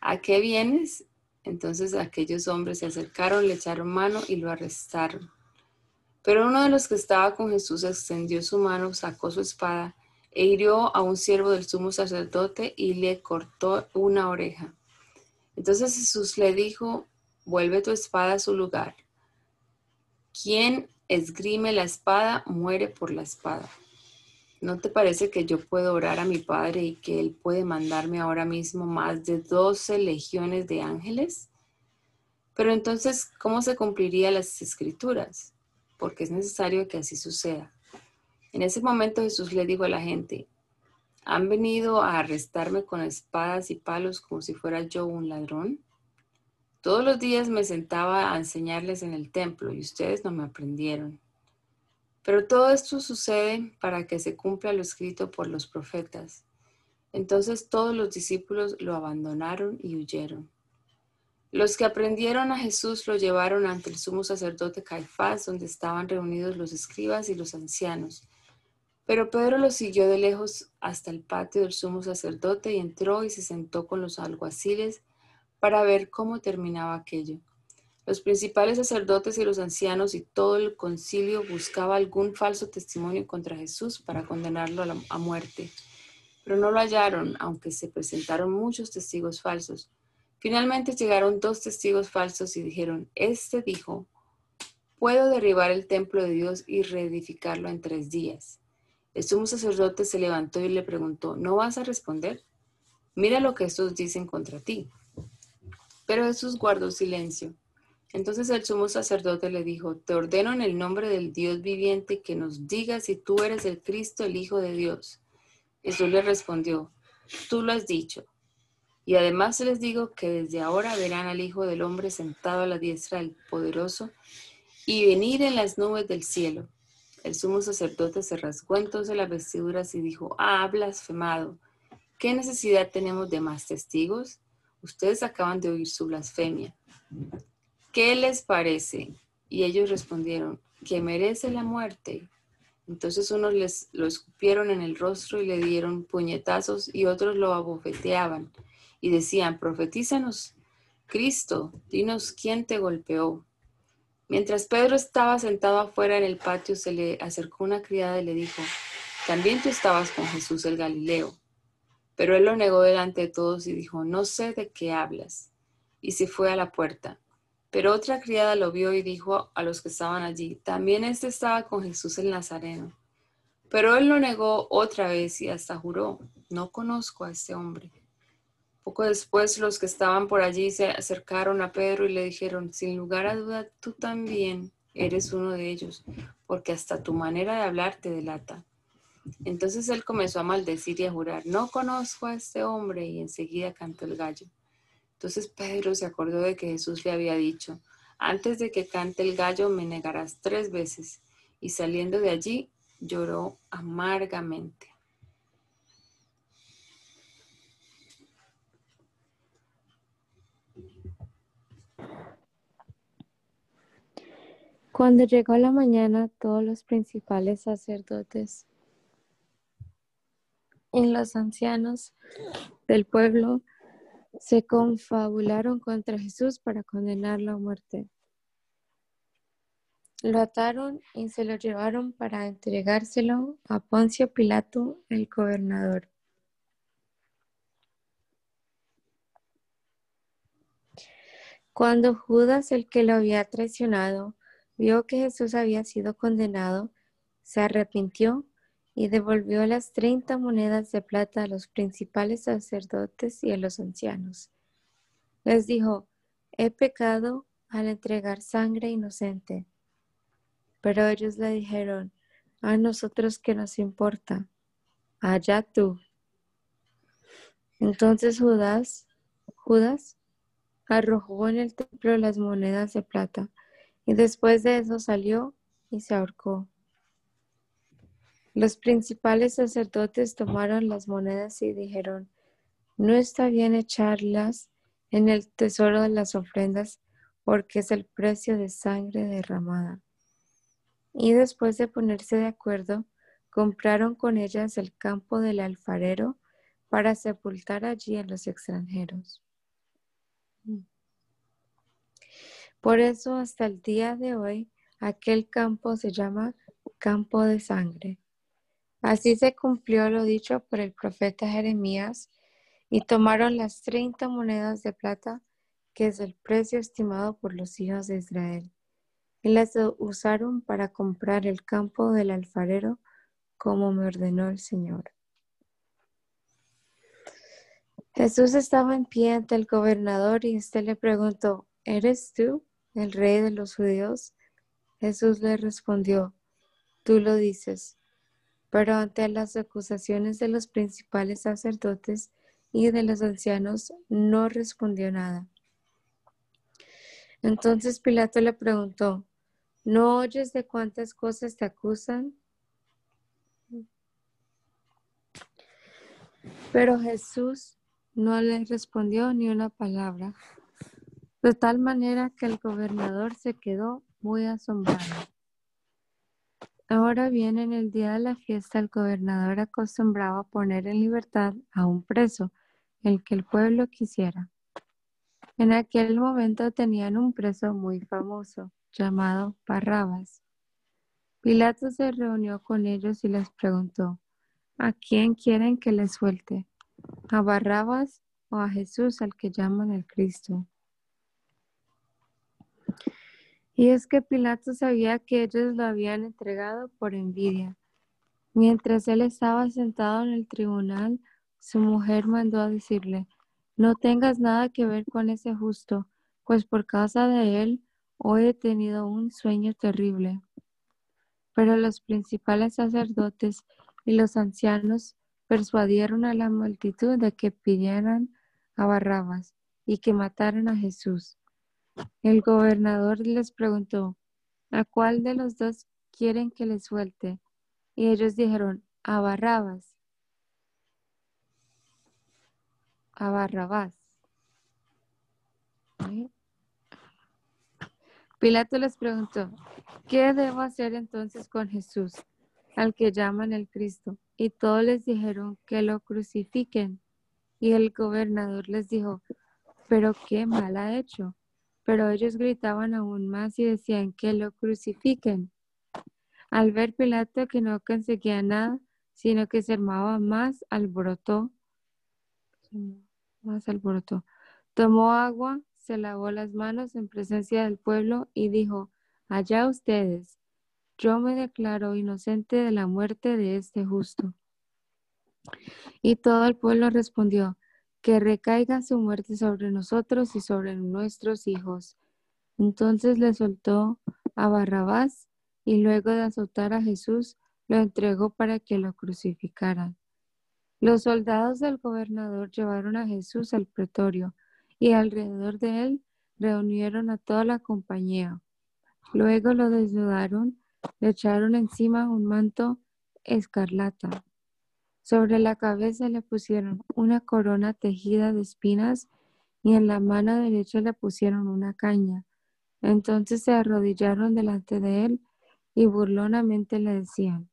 ¿a qué vienes? Entonces aquellos hombres se acercaron, le echaron mano y lo arrestaron. Pero uno de los que estaba con Jesús extendió su mano, sacó su espada e hirió a un siervo del sumo sacerdote y le cortó una oreja. Entonces Jesús le dijo, vuelve tu espada a su lugar. ¿Quién esgrime la espada muere por la espada? ¿No te parece que yo puedo orar a mi Padre y que Él puede mandarme ahora mismo más de doce legiones de ángeles? Pero entonces, ¿cómo se cumplirían las escrituras? Porque es necesario que así suceda. En ese momento Jesús le dijo a la gente, ¿han venido a arrestarme con espadas y palos como si fuera yo un ladrón? Todos los días me sentaba a enseñarles en el templo y ustedes no me aprendieron. Pero todo esto sucede para que se cumpla lo escrito por los profetas. Entonces todos los discípulos lo abandonaron y huyeron. Los que aprendieron a Jesús lo llevaron ante el sumo sacerdote Caifás, donde estaban reunidos los escribas y los ancianos. Pero Pedro lo siguió de lejos hasta el patio del sumo sacerdote y entró y se sentó con los alguaciles para ver cómo terminaba aquello. Los principales sacerdotes y los ancianos y todo el concilio buscaba algún falso testimonio contra Jesús para condenarlo a, muerte, pero no lo hallaron, aunque se presentaron muchos testigos falsos. Finalmente llegaron dos testigos falsos y dijeron, este dijo, puedo derribar el templo de Dios y reedificarlo en tres días. El sumo sacerdote se levantó y le preguntó, ¿no vas a responder? Mira lo que estos dicen contra ti. Pero Jesús guardó silencio. Entonces el sumo sacerdote le dijo, te ordeno en el nombre del Dios viviente que nos digas si tú eres el Cristo, el Hijo de Dios. Jesús le respondió, tú lo has dicho. Y además les digo que desde ahora verán al Hijo del Hombre sentado a la diestra del Poderoso y venir en las nubes del cielo. El sumo sacerdote se rasgó entonces las vestiduras y dijo, ah, blasfemado, ¿qué necesidad tenemos de más testigos? Ustedes acaban de oír su blasfemia. ¿Qué les parece? Y ellos respondieron, que merece la muerte. Entonces unos les lo escupieron en el rostro y le dieron puñetazos y otros lo abofeteaban y decían, profetízanos, Cristo, dinos quién te golpeó. Mientras Pedro estaba sentado afuera en el patio, se le acercó una criada y le dijo, también tú estabas con Jesús el Galileo. Pero él lo negó delante de todos y dijo, no sé de qué hablas. Y se fue a la puerta. Pero otra criada lo vio y dijo a los que estaban allí, también este estaba con Jesús el Nazareno. Pero él lo negó otra vez y hasta juró, no conozco a este hombre. Poco después los que estaban por allí se acercaron a Pedro y le dijeron, sin lugar a duda, tú también eres uno de ellos, porque hasta tu manera de hablar te delata. Entonces él comenzó a maldecir y a jurar, no conozco a este hombre, y enseguida cantó el gallo. Entonces Pedro se acordó de que Jesús le había dicho, antes de que cante el gallo me negarás tres veces, y saliendo de allí lloró amargamente. Cuando llegó la mañana, todos los principales sacerdotes y los ancianos del pueblo se confabularon contra Jesús para condenarlo a muerte. Lo ataron y se lo llevaron para entregárselo a Poncio Pilato, el gobernador. Cuando Judas, el que lo había traicionado, vio que Jesús había sido condenado, se arrepintió y devolvió las treinta monedas de plata a los principales sacerdotes y a los ancianos. Les dijo, he pecado al entregar sangre inocente. Pero ellos le dijeron, a nosotros que nos importa, allá tú. Entonces Judas, Judas arrojó en el templo las monedas de plata y después de eso salió y se ahorcó. Los principales sacerdotes tomaron las monedas y dijeron, no está bien echarlas en el tesoro de las ofrendas porque es el precio de sangre derramada. Y después de ponerse de acuerdo, compraron con ellas el campo del alfarero para sepultar allí a los extranjeros. Por eso hasta el día de hoy aquel campo se llama campo de sangre. Así se cumplió lo dicho por el profeta Jeremías y tomaron las treinta monedas de plata, que es el precio estimado por los hijos de Israel, y las usaron para comprar el campo del alfarero como me ordenó el Señor. Jesús estaba en pie ante el gobernador y éste le preguntó, ¿eres tú? El rey de los judíos? Jesús le respondió, tú lo dices. Pero ante las acusaciones de los principales sacerdotes y de los ancianos, no respondió nada. Entonces Pilato le preguntó, ¿no oyes de cuántas cosas te acusan? Pero Jesús no le respondió ni una palabra de tal manera que el gobernador se quedó muy asombrado. Ahora bien, en el día de la fiesta, el gobernador acostumbraba poner en libertad a un preso, el que el pueblo quisiera. En aquel momento tenían un preso muy famoso, llamado Barrabas. Pilato se reunió con ellos y les preguntó, ¿a quién quieren que les suelte? ¿A Barrabas o a Jesús al que llaman el Cristo? Y es que Pilato sabía que ellos lo habían entregado por envidia. Mientras él estaba sentado en el tribunal, su mujer mandó a decirle, no tengas nada que ver con ese justo, pues por causa de él hoy he tenido un sueño terrible. Pero los principales sacerdotes y los ancianos persuadieron a la multitud de que pidieran a Barrabas y que mataran a Jesús. El gobernador les preguntó, ¿a cuál de los dos quieren que les suelte? Y ellos dijeron, a Barrabas. A Barrabás. Pilato les preguntó, ¿qué debo hacer entonces con Jesús, al que llaman el Cristo? Y todos les dijeron que lo crucifiquen. Y el gobernador les dijo, pero qué mal ha hecho. Pero ellos gritaban aún más y decían que lo crucifiquen. Al ver Pilato que no conseguía nada, sino que se armaba más alborotó, más alborotó. Tomó agua, se lavó las manos en presencia del pueblo y dijo, allá ustedes, yo me declaro inocente de la muerte de este justo. Y todo el pueblo respondió, que recaiga su muerte sobre nosotros y sobre nuestros hijos. Entonces le soltó a Barrabás y luego de azotar a Jesús, lo entregó para que lo crucificaran. Los soldados del gobernador llevaron a Jesús al pretorio y alrededor de él reunieron a toda la compañía. Luego lo desnudaron, le echaron encima un manto escarlata sobre la cabeza le pusieron una corona tejida de espinas y en la mano derecha le pusieron una caña. Entonces se arrodillaron delante de él y burlonamente le decían,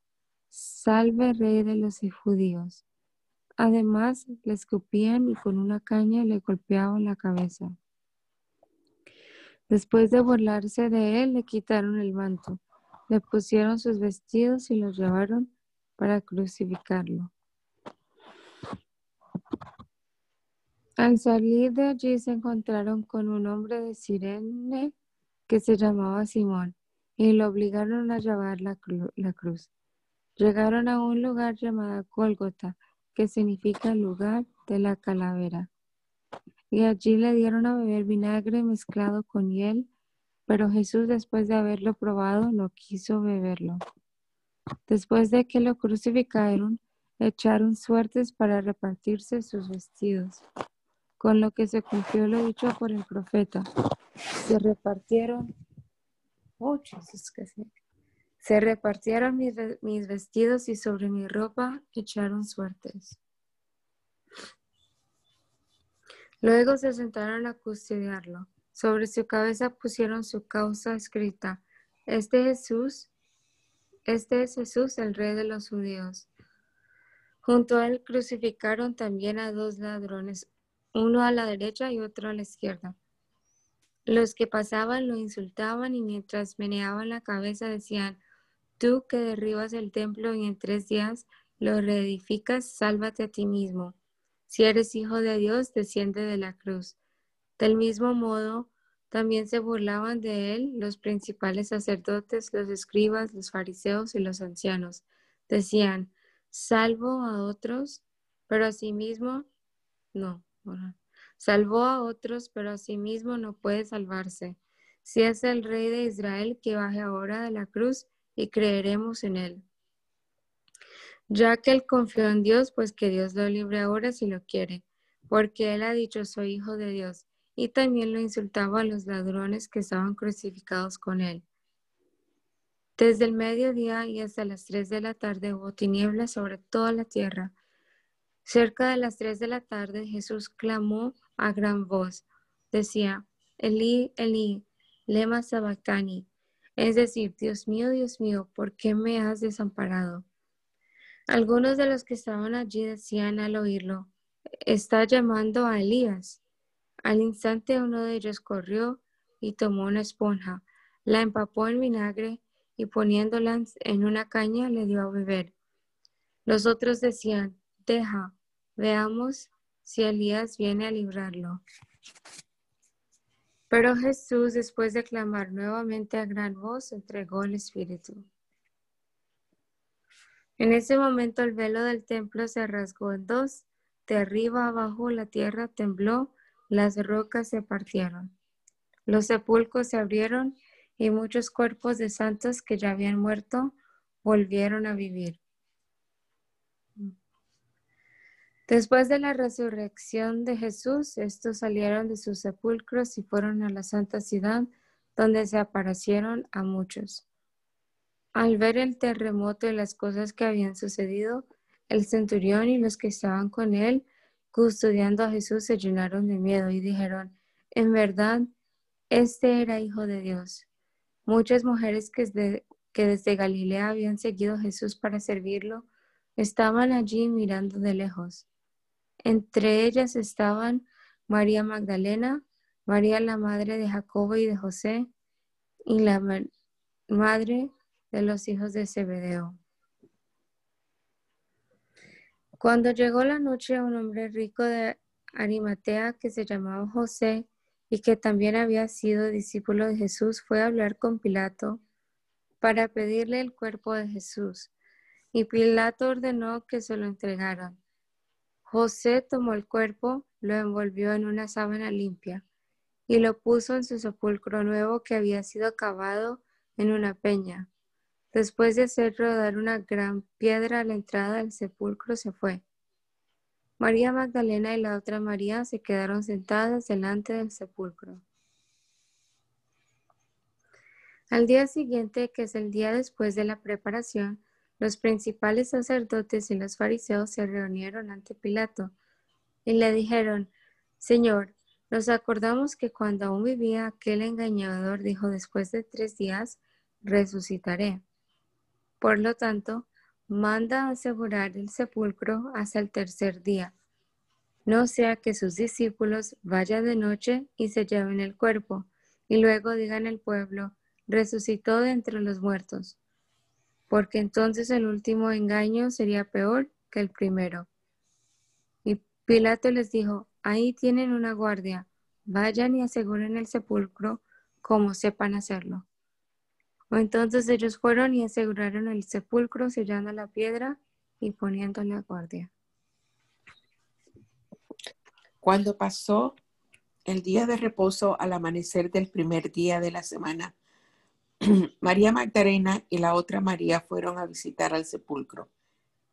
Salve rey de los judíos. Además le escupían y con una caña le golpeaban la cabeza. Después de burlarse de él, le quitaron el manto, le pusieron sus vestidos y lo llevaron para crucificarlo. Al salir de allí se encontraron con un hombre de Sirene que se llamaba Simón y lo obligaron a llevar la, cruz. Llegaron a un lugar llamado Gólgota, que significa lugar de la calavera. Y allí le dieron a beber vinagre mezclado con hiel, pero Jesús después de haberlo probado no quiso beberlo. Después de que lo crucificaron, echaron suertes para repartirse sus vestidos con lo que se cumplió lo dicho por el profeta. Se repartieron, oh, se repartieron mis, mis vestidos y sobre mi ropa echaron suertes. Luego se sentaron a custodiarlo. Sobre su cabeza pusieron su causa escrita. Este Jesús, este es Jesús, el rey de los judíos. Junto a él crucificaron también a dos ladrones, uno a la derecha y otro a la izquierda. Los que pasaban lo insultaban y mientras meneaban la cabeza decían, tú que derribas el templo y en tres días lo reedificas, sálvate a ti mismo. Si eres hijo de Dios, desciende de la cruz. Del mismo modo, también se burlaban de él los principales sacerdotes, los escribas, los fariseos y los ancianos. Decían, salvo a otros, pero a sí mismo no. Salvó a otros, pero a sí mismo no puede salvarse. Si es el rey de Israel, que baje ahora de la cruz y creeremos en él. Ya que él confió en Dios, pues que Dios lo libre ahora si lo quiere, porque él ha dicho soy hijo de Dios, y también lo insultaba a los ladrones que estaban crucificados con él. Desde el mediodía y hasta las tres de la tarde hubo tinieblas sobre toda la tierra Cerca de las tres de la tarde Jesús clamó a gran voz. Decía, Elí, Elí, lema sabactani. Es decir, Dios mío, Dios mío, ¿por qué me has desamparado? Algunos de los que estaban allí decían al oírlo, está llamando a Elías. Al instante uno de ellos corrió y tomó una esponja, la empapó en vinagre y poniéndola en una caña le dio a beber. Los otros decían, deja, Veamos si Elías viene a librarlo. Pero Jesús, después de clamar nuevamente a gran voz, entregó el Espíritu. En ese momento el velo del templo se rasgó en dos, de arriba abajo la tierra tembló, las rocas se partieron. Los sepulcros se abrieron y muchos cuerpos de santos que ya habían muerto volvieron a vivir. Después de la resurrección de Jesús, estos salieron de sus sepulcros y fueron a la santa ciudad, donde se aparecieron a muchos. Al ver el terremoto y las cosas que habían sucedido, el centurión y los que estaban con él, custodiando a Jesús, se llenaron de miedo y dijeron, en verdad, este era hijo de Dios. Muchas mujeres que desde, que desde Galilea habían seguido a Jesús para servirlo, estaban allí mirando de lejos. Entre ellas estaban María Magdalena, María la madre de Jacobo y de José, y la madre de los hijos de Zebedeo. Cuando llegó la noche, un hombre rico de Arimatea que se llamaba José y que también había sido discípulo de Jesús fue a hablar con Pilato para pedirle el cuerpo de Jesús. Y Pilato ordenó que se lo entregaran. José tomó el cuerpo, lo envolvió en una sábana limpia y lo puso en su sepulcro nuevo que había sido cavado en una peña. Después de hacer rodar una gran piedra a la entrada del sepulcro, se fue. María Magdalena y la otra María se quedaron sentadas delante del sepulcro. Al día siguiente, que es el día después de la preparación, los principales sacerdotes y los fariseos se reunieron ante Pilato y le dijeron, Señor, nos acordamos que cuando aún vivía aquel engañador dijo, después de tres días resucitaré. Por lo tanto, manda asegurar el sepulcro hasta el tercer día, no sea que sus discípulos vayan de noche y se lleven el cuerpo, y luego digan al pueblo, resucitó de entre los muertos porque entonces el último engaño sería peor que el primero. Y Pilato les dijo, ahí tienen una guardia, vayan y aseguren el sepulcro como sepan hacerlo. Entonces ellos fueron y aseguraron el sepulcro sellando la piedra y poniendo la guardia. Cuando pasó el día de reposo al amanecer del primer día de la semana, María Magdalena y la otra María fueron a visitar al sepulcro.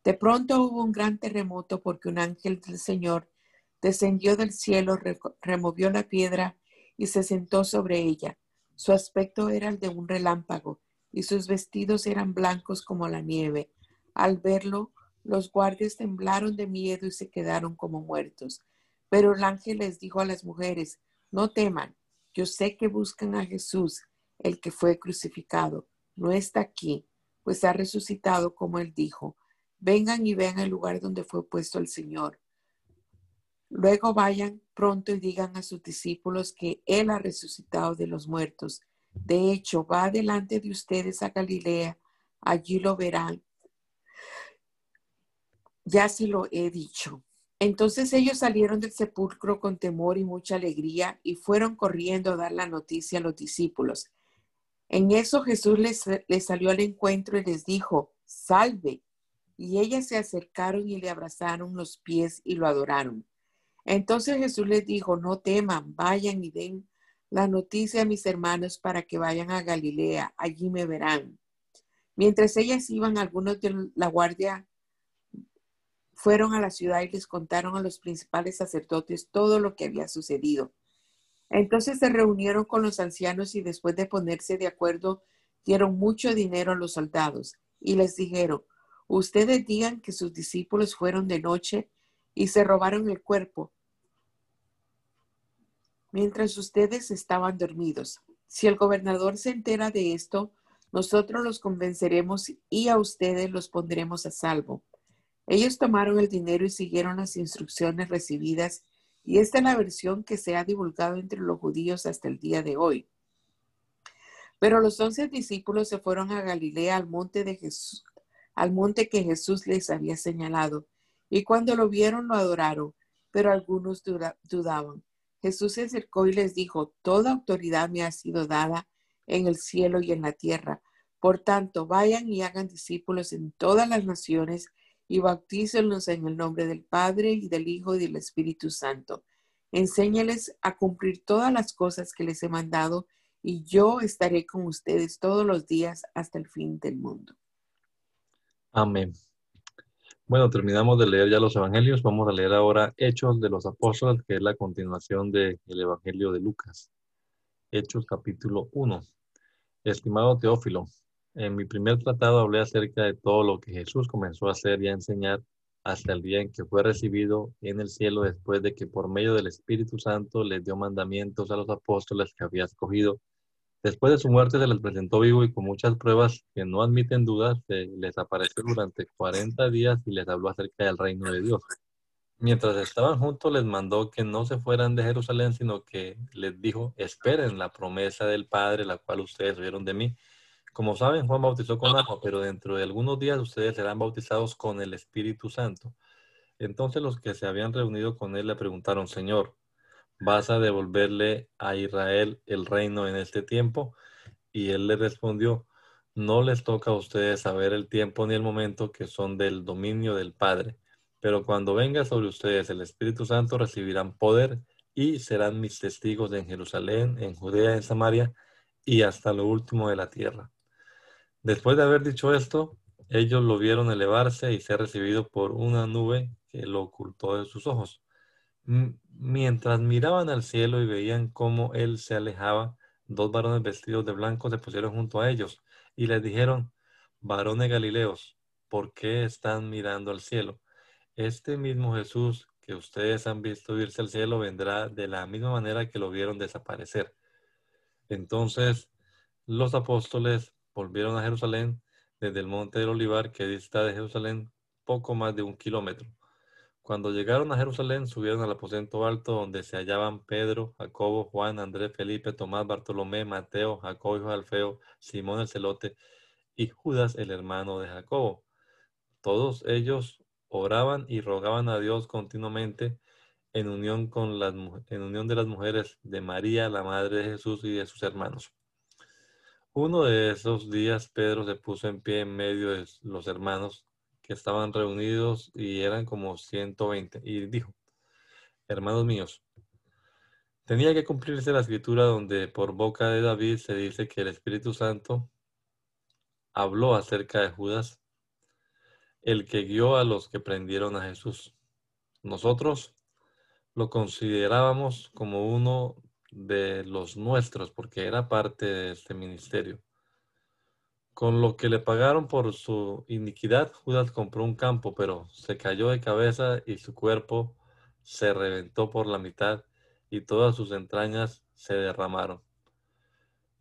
De pronto hubo un gran terremoto porque un ángel del Señor descendió del cielo, removió la piedra y se sentó sobre ella. Su aspecto era el de un relámpago y sus vestidos eran blancos como la nieve. Al verlo, los guardias temblaron de miedo y se quedaron como muertos. Pero el ángel les dijo a las mujeres, no teman, yo sé que buscan a Jesús el que fue crucificado, no está aquí, pues ha resucitado como él dijo. Vengan y vean el lugar donde fue puesto el Señor. Luego vayan pronto y digan a sus discípulos que Él ha resucitado de los muertos. De hecho, va delante de ustedes a Galilea, allí lo verán. Ya se lo he dicho. Entonces ellos salieron del sepulcro con temor y mucha alegría y fueron corriendo a dar la noticia a los discípulos. En eso Jesús les, salió al encuentro y les dijo, salve. Y ellas se acercaron y le abrazaron los pies y lo adoraron. Entonces Jesús les dijo, no teman, vayan y den la noticia a mis hermanos para que vayan a Galilea, allí me verán. Mientras ellas iban, algunos de la guardia fueron a la ciudad y les contaron a los principales sacerdotes todo lo que había sucedido. Entonces se reunieron con los ancianos y después de ponerse de acuerdo, dieron mucho dinero a los soldados y les dijeron, ustedes digan que sus discípulos fueron de noche y se robaron el cuerpo mientras ustedes estaban dormidos. Si el gobernador se entera de esto, nosotros los convenceremos y a ustedes los pondremos a salvo. Ellos tomaron el dinero y siguieron las instrucciones recibidas y esta es la versión que se ha divulgado entre los judíos hasta el día de hoy. Pero los once discípulos se fueron a Galilea al monte de Jesús, al monte que Jesús les había señalado, y cuando lo vieron lo adoraron, pero algunos dudaban. Jesús se acercó y les dijo, Toda autoridad me ha sido dada en el cielo y en la tierra. Por tanto, vayan y hagan discípulos en todas las naciones, y bautícenlos en el nombre del Padre y del Hijo y del Espíritu Santo, Enséñales a cumplir todas las cosas que les he mandado y yo estaré con ustedes todos los días hasta el fin del mundo. Amén. Bueno, terminamos de leer ya los evangelios. Vamos a leer ahora Hechos de los Apóstoles, que es la continuación del Evangelio de Lucas. Hechos capítulo 1. Estimado Teófilo, en mi primer tratado hablé acerca de todo lo que Jesús comenzó a hacer y a enseñar hasta el día en que fue recibido en el cielo después de que por medio del Espíritu Santo les dio mandamientos a los apóstoles que había escogido. Después de su muerte se les presentó vivo y con muchas pruebas que no admiten dudas, se les apareció durante 40 días y les habló acerca del reino de Dios. Mientras estaban juntos les mandó que no se fueran de Jerusalén, sino que les dijo, esperen la promesa del Padre, la cual ustedes oyeron de mí como saben, Juan bautizó con agua, pero dentro de algunos días ustedes serán bautizados con el Espíritu Santo. Entonces los que se habían reunido con él le preguntaron, Señor, ¿vas a devolverle a Israel el reino en este tiempo? Y él le respondió, no les toca a ustedes saber el tiempo ni el momento que son del dominio del Padre, pero cuando venga sobre ustedes el Espíritu Santo recibirán poder y serán mis testigos en Jerusalén, en Judea, en Samaria y hasta lo último de la tierra. Después de haber dicho esto, ellos lo vieron elevarse y ser recibido por una nube que lo ocultó de sus ojos. Mientras miraban al cielo y veían cómo él se alejaba, dos varones vestidos de blanco se pusieron junto a ellos y les dijeron, varones Galileos, ¿por qué están mirando al cielo? Este mismo Jesús que ustedes han visto irse al cielo vendrá de la misma manera que lo vieron desaparecer. Entonces los apóstoles volvieron a Jerusalén desde el monte del Olivar, que dista de Jerusalén poco más de un kilómetro. Cuando llegaron a Jerusalén, subieron al aposento alto donde se hallaban Pedro, Jacobo, Juan, Andrés, Felipe, Tomás, Bartolomé, Mateo, Jacobo, hijo de Alfeo, Simón el celote y Judas, el hermano de Jacobo. Todos ellos oraban y rogaban a Dios continuamente en unión, con las, en unión de las mujeres de María, la madre de Jesús y de sus hermanos. Uno de esos días Pedro se puso en pie en medio de los hermanos que estaban reunidos y eran como 120 y dijo, hermanos míos, tenía que cumplirse la escritura donde por boca de David se dice que el Espíritu Santo habló acerca de Judas, el que guió a los que prendieron a Jesús. Nosotros lo considerábamos como uno de los nuestros, porque era parte de este ministerio. Con lo que le pagaron por su iniquidad, Judas compró un campo, pero se cayó de cabeza y su cuerpo se reventó por la mitad y todas sus entrañas se derramaron.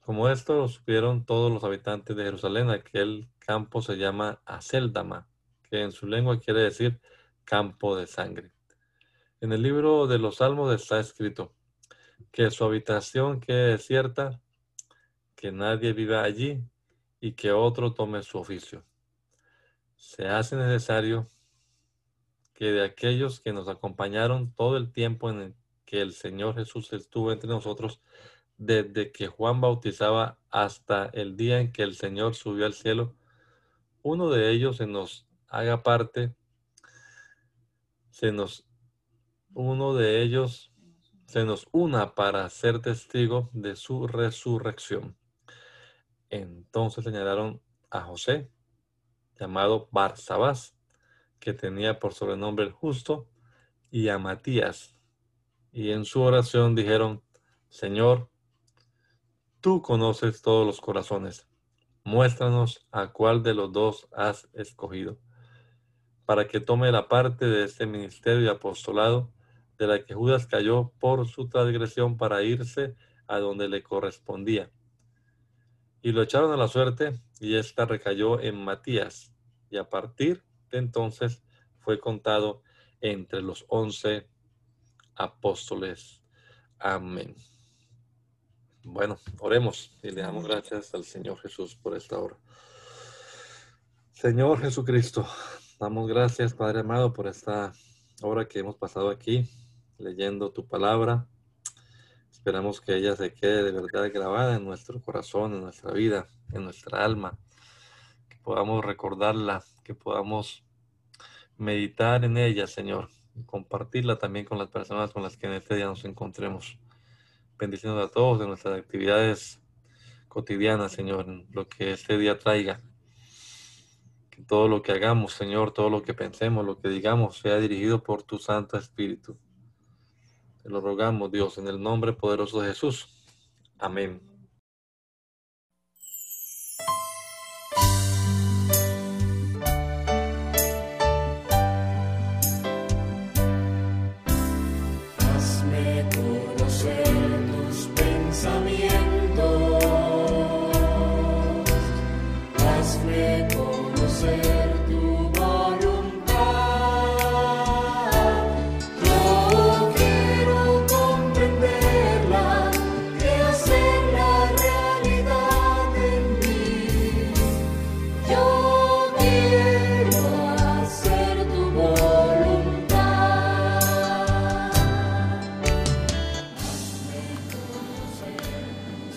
Como esto lo supieron todos los habitantes de Jerusalén, aquel campo se llama Aceldama, que en su lengua quiere decir campo de sangre. En el libro de los Salmos está escrito, que su habitación quede desierta, que nadie viva allí y que otro tome su oficio. Se hace necesario que de aquellos que nos acompañaron todo el tiempo en el que el Señor Jesús estuvo entre nosotros, desde que Juan bautizaba hasta el día en que el Señor subió al cielo, uno de ellos se nos haga parte, se nos, uno de ellos se nos una para ser testigo de su resurrección. Entonces señalaron a José, llamado Barsabás, que tenía por sobrenombre el justo, y a Matías. Y en su oración dijeron, Señor, tú conoces todos los corazones. Muéstranos a cuál de los dos has escogido, para que tome la parte de este ministerio y apostolado de la que Judas cayó por su transgresión para irse a donde le correspondía. Y lo echaron a la suerte y ésta recayó en Matías. Y a partir de entonces fue contado entre los once apóstoles. Amén. Bueno, oremos y le damos gracias al Señor Jesús por esta hora. Señor Jesucristo, damos gracias, Padre amado, por esta hora que hemos pasado aquí leyendo tu palabra. Esperamos que ella se quede de verdad grabada en nuestro corazón, en nuestra vida, en nuestra alma. Que podamos recordarla, que podamos meditar en ella, Señor. compartirla también con las personas con las que en este día nos encontremos. Bendiciendo a todos en nuestras actividades cotidianas, Señor, lo que este día traiga. Que todo lo que hagamos, Señor, todo lo que pensemos, lo que digamos, sea dirigido por tu Santo Espíritu. Te lo rogamos, Dios, en el nombre poderoso de Jesús. Amén.